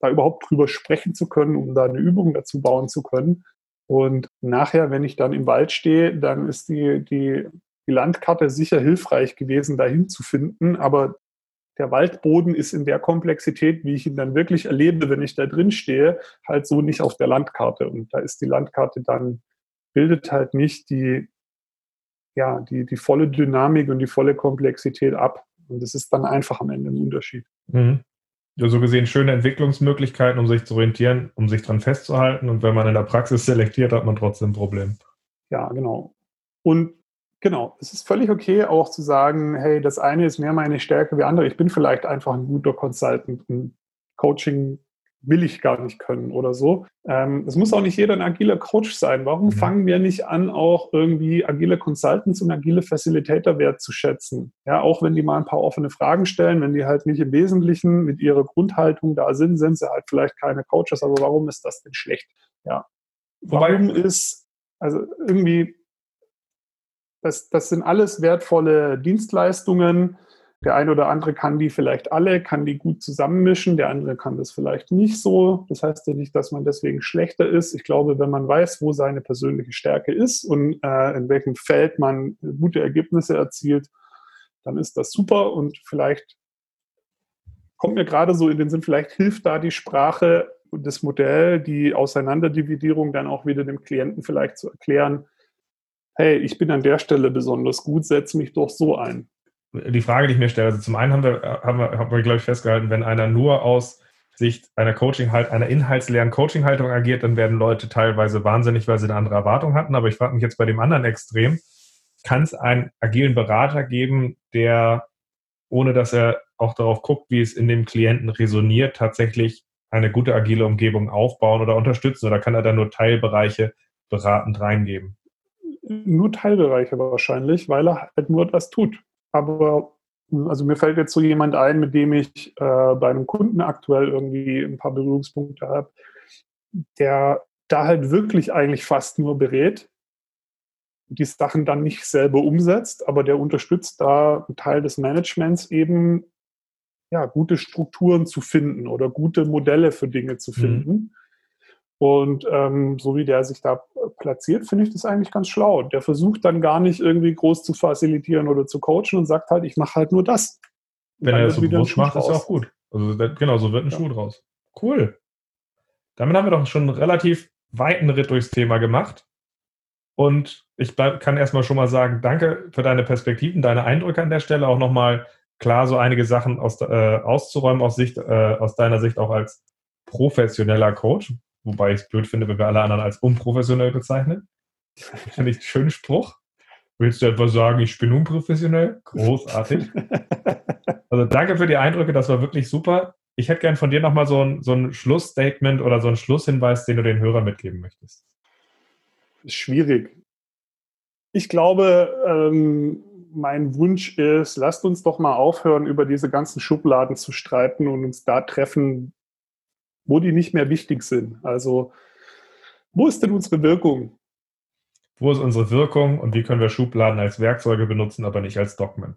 da überhaupt drüber sprechen zu können, um da eine Übung dazu bauen zu können. Und nachher, wenn ich dann im Wald stehe, dann ist die, die, die Landkarte sicher hilfreich gewesen, dahin zu finden. Aber der Waldboden ist in der Komplexität, wie ich ihn dann wirklich erlebe, wenn ich da drin stehe, halt so nicht auf der Landkarte. Und da ist die Landkarte dann, bildet halt nicht die, ja, die, die volle Dynamik und die volle Komplexität ab. Und das ist dann einfach am Ende ein Unterschied. Mhm. Ja, so gesehen schöne Entwicklungsmöglichkeiten, um sich zu orientieren, um sich dran festzuhalten. Und wenn man in der Praxis selektiert, hat man trotzdem ein Problem. Ja, genau. Und Genau, es ist völlig okay, auch zu sagen, hey, das eine ist mehr meine Stärke wie andere. Ich bin vielleicht einfach ein guter Consultant. Ein Coaching will ich gar nicht können oder so. Ähm, es muss auch nicht jeder ein agiler Coach sein. Warum mhm. fangen wir nicht an, auch irgendwie agile Consultants und agile Facilitator wertzuschätzen? Ja, auch wenn die mal ein paar offene Fragen stellen, wenn die halt nicht im Wesentlichen mit ihrer Grundhaltung da sind, sind sie halt vielleicht keine Coaches. Aber warum ist das denn schlecht? Ja. Warum ist, also irgendwie das, das sind alles wertvolle Dienstleistungen. Der eine oder andere kann die vielleicht alle, kann die gut zusammenmischen, der andere kann das vielleicht nicht so. Das heißt ja nicht, dass man deswegen schlechter ist. Ich glaube, wenn man weiß, wo seine persönliche Stärke ist und äh, in welchem Feld man gute Ergebnisse erzielt, dann ist das super und vielleicht kommt mir gerade so in den Sinn, vielleicht hilft da die Sprache und das Modell, die Auseinanderdividierung dann auch wieder dem Klienten vielleicht zu erklären, hey, ich bin an der Stelle besonders gut, setze mich doch so ein. Die Frage, die ich mir stelle, also zum einen haben wir, haben wir, haben wir glaube ich, festgehalten, wenn einer nur aus Sicht einer Coaching halt einer inhaltsleeren Coaching-Haltung agiert, dann werden Leute teilweise wahnsinnig, weil sie eine andere Erwartung hatten. Aber ich frage mich jetzt bei dem anderen Extrem, kann es einen agilen Berater geben, der, ohne dass er auch darauf guckt, wie es in dem Klienten resoniert, tatsächlich eine gute agile Umgebung aufbauen oder unterstützen? Oder kann er da nur Teilbereiche beratend reingeben? Nur Teilbereiche wahrscheinlich, weil er halt nur das tut. Aber also mir fällt jetzt so jemand ein, mit dem ich äh, bei einem Kunden aktuell irgendwie ein paar Berührungspunkte habe, der da halt wirklich eigentlich fast nur berät, die Sachen dann nicht selber umsetzt, aber der unterstützt da einen Teil des Managements eben, ja, gute Strukturen zu finden oder gute Modelle für Dinge zu mhm. finden. Mhm. Und ähm, so wie der sich da platziert, finde ich das eigentlich ganz schlau. Der versucht dann gar nicht irgendwie groß zu facilitieren oder zu coachen und sagt halt, ich mache halt nur das. Wenn er das so bewusst macht, ist ja auch gut. Also genau, so wird ein ja. Schuh draus. Cool. Damit haben wir doch schon einen relativ weiten Ritt durchs Thema gemacht. Und ich bleib, kann erstmal schon mal sagen, danke für deine Perspektiven, deine Eindrücke an der Stelle. Auch nochmal klar, so einige Sachen aus, äh, auszuräumen aus, Sicht, äh, aus deiner Sicht auch als professioneller Coach wobei ich es blöd finde, wenn wir alle anderen als unprofessionell bezeichnen. Finde ich einen schönen Spruch. Willst du etwa sagen, ich bin unprofessionell? Großartig. Also danke für die Eindrücke, das war wirklich super. Ich hätte gern von dir nochmal so ein, so ein Schlussstatement oder so einen Schlusshinweis, den du den Hörern mitgeben möchtest. Schwierig. Ich glaube, ähm, mein Wunsch ist, lasst uns doch mal aufhören, über diese ganzen Schubladen zu streiten und uns da treffen, wo die nicht mehr wichtig sind. Also, wo ist denn unsere Wirkung? Wo ist unsere Wirkung und wie können wir Schubladen als Werkzeuge benutzen, aber nicht als Dogmen?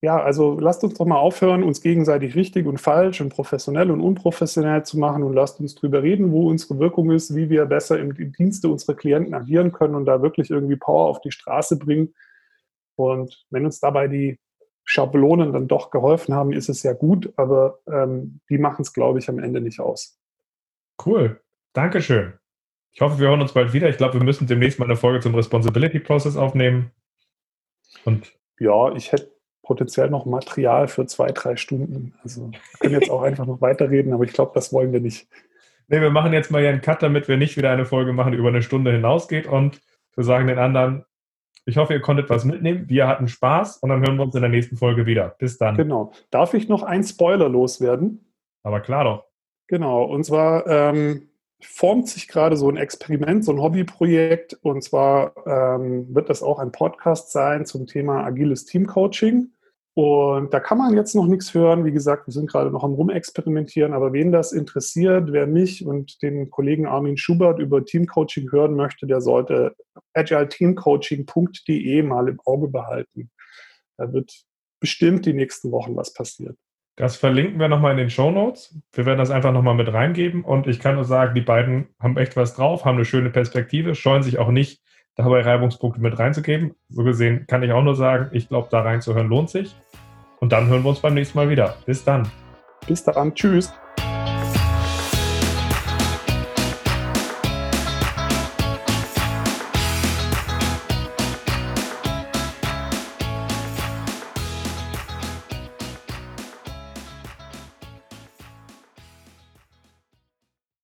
Ja, also lasst uns doch mal aufhören, uns gegenseitig richtig und falsch und professionell und unprofessionell zu machen und lasst uns drüber reden, wo unsere Wirkung ist, wie wir besser im Dienste unserer Klienten agieren können und da wirklich irgendwie Power auf die Straße bringen. Und wenn uns dabei die Schablonen dann doch geholfen haben, ist es ja gut, aber ähm, die machen es, glaube ich, am Ende nicht aus. Cool. Dankeschön. Ich hoffe, wir hören uns bald wieder. Ich glaube, wir müssen demnächst mal eine Folge zum Responsibility Process aufnehmen. Und ja, ich hätte potenziell noch Material für zwei, drei Stunden. Also wir können jetzt auch einfach noch weiterreden, aber ich glaube, das wollen wir nicht. Nee, wir machen jetzt mal hier einen Cut, damit wir nicht wieder eine Folge machen, die über eine Stunde hinausgeht. Und wir sagen den anderen, ich hoffe, ihr konntet was mitnehmen. Wir hatten Spaß und dann hören wir uns in der nächsten Folge wieder. Bis dann. Genau. Darf ich noch einen Spoiler loswerden? Aber klar doch. Genau. Und zwar, ähm, formt sich gerade so ein Experiment, so ein Hobbyprojekt. Und zwar ähm, wird das auch ein Podcast sein zum Thema agiles Teamcoaching. Und da kann man jetzt noch nichts hören. Wie gesagt, wir sind gerade noch am Rumexperimentieren. Aber wen das interessiert, wer mich und den Kollegen Armin Schubert über Teamcoaching hören möchte, der sollte agileteamcoaching.de mal im Auge behalten. Da wird bestimmt die nächsten Wochen was passieren. Das verlinken wir nochmal in den Show Notes. Wir werden das einfach nochmal mit reingeben. Und ich kann nur sagen, die beiden haben echt was drauf, haben eine schöne Perspektive, scheuen sich auch nicht, dabei Reibungspunkte mit reinzugeben. So gesehen kann ich auch nur sagen, ich glaube, da reinzuhören lohnt sich. Und dann hören wir uns beim nächsten Mal wieder. Bis dann. Bis dann. Tschüss.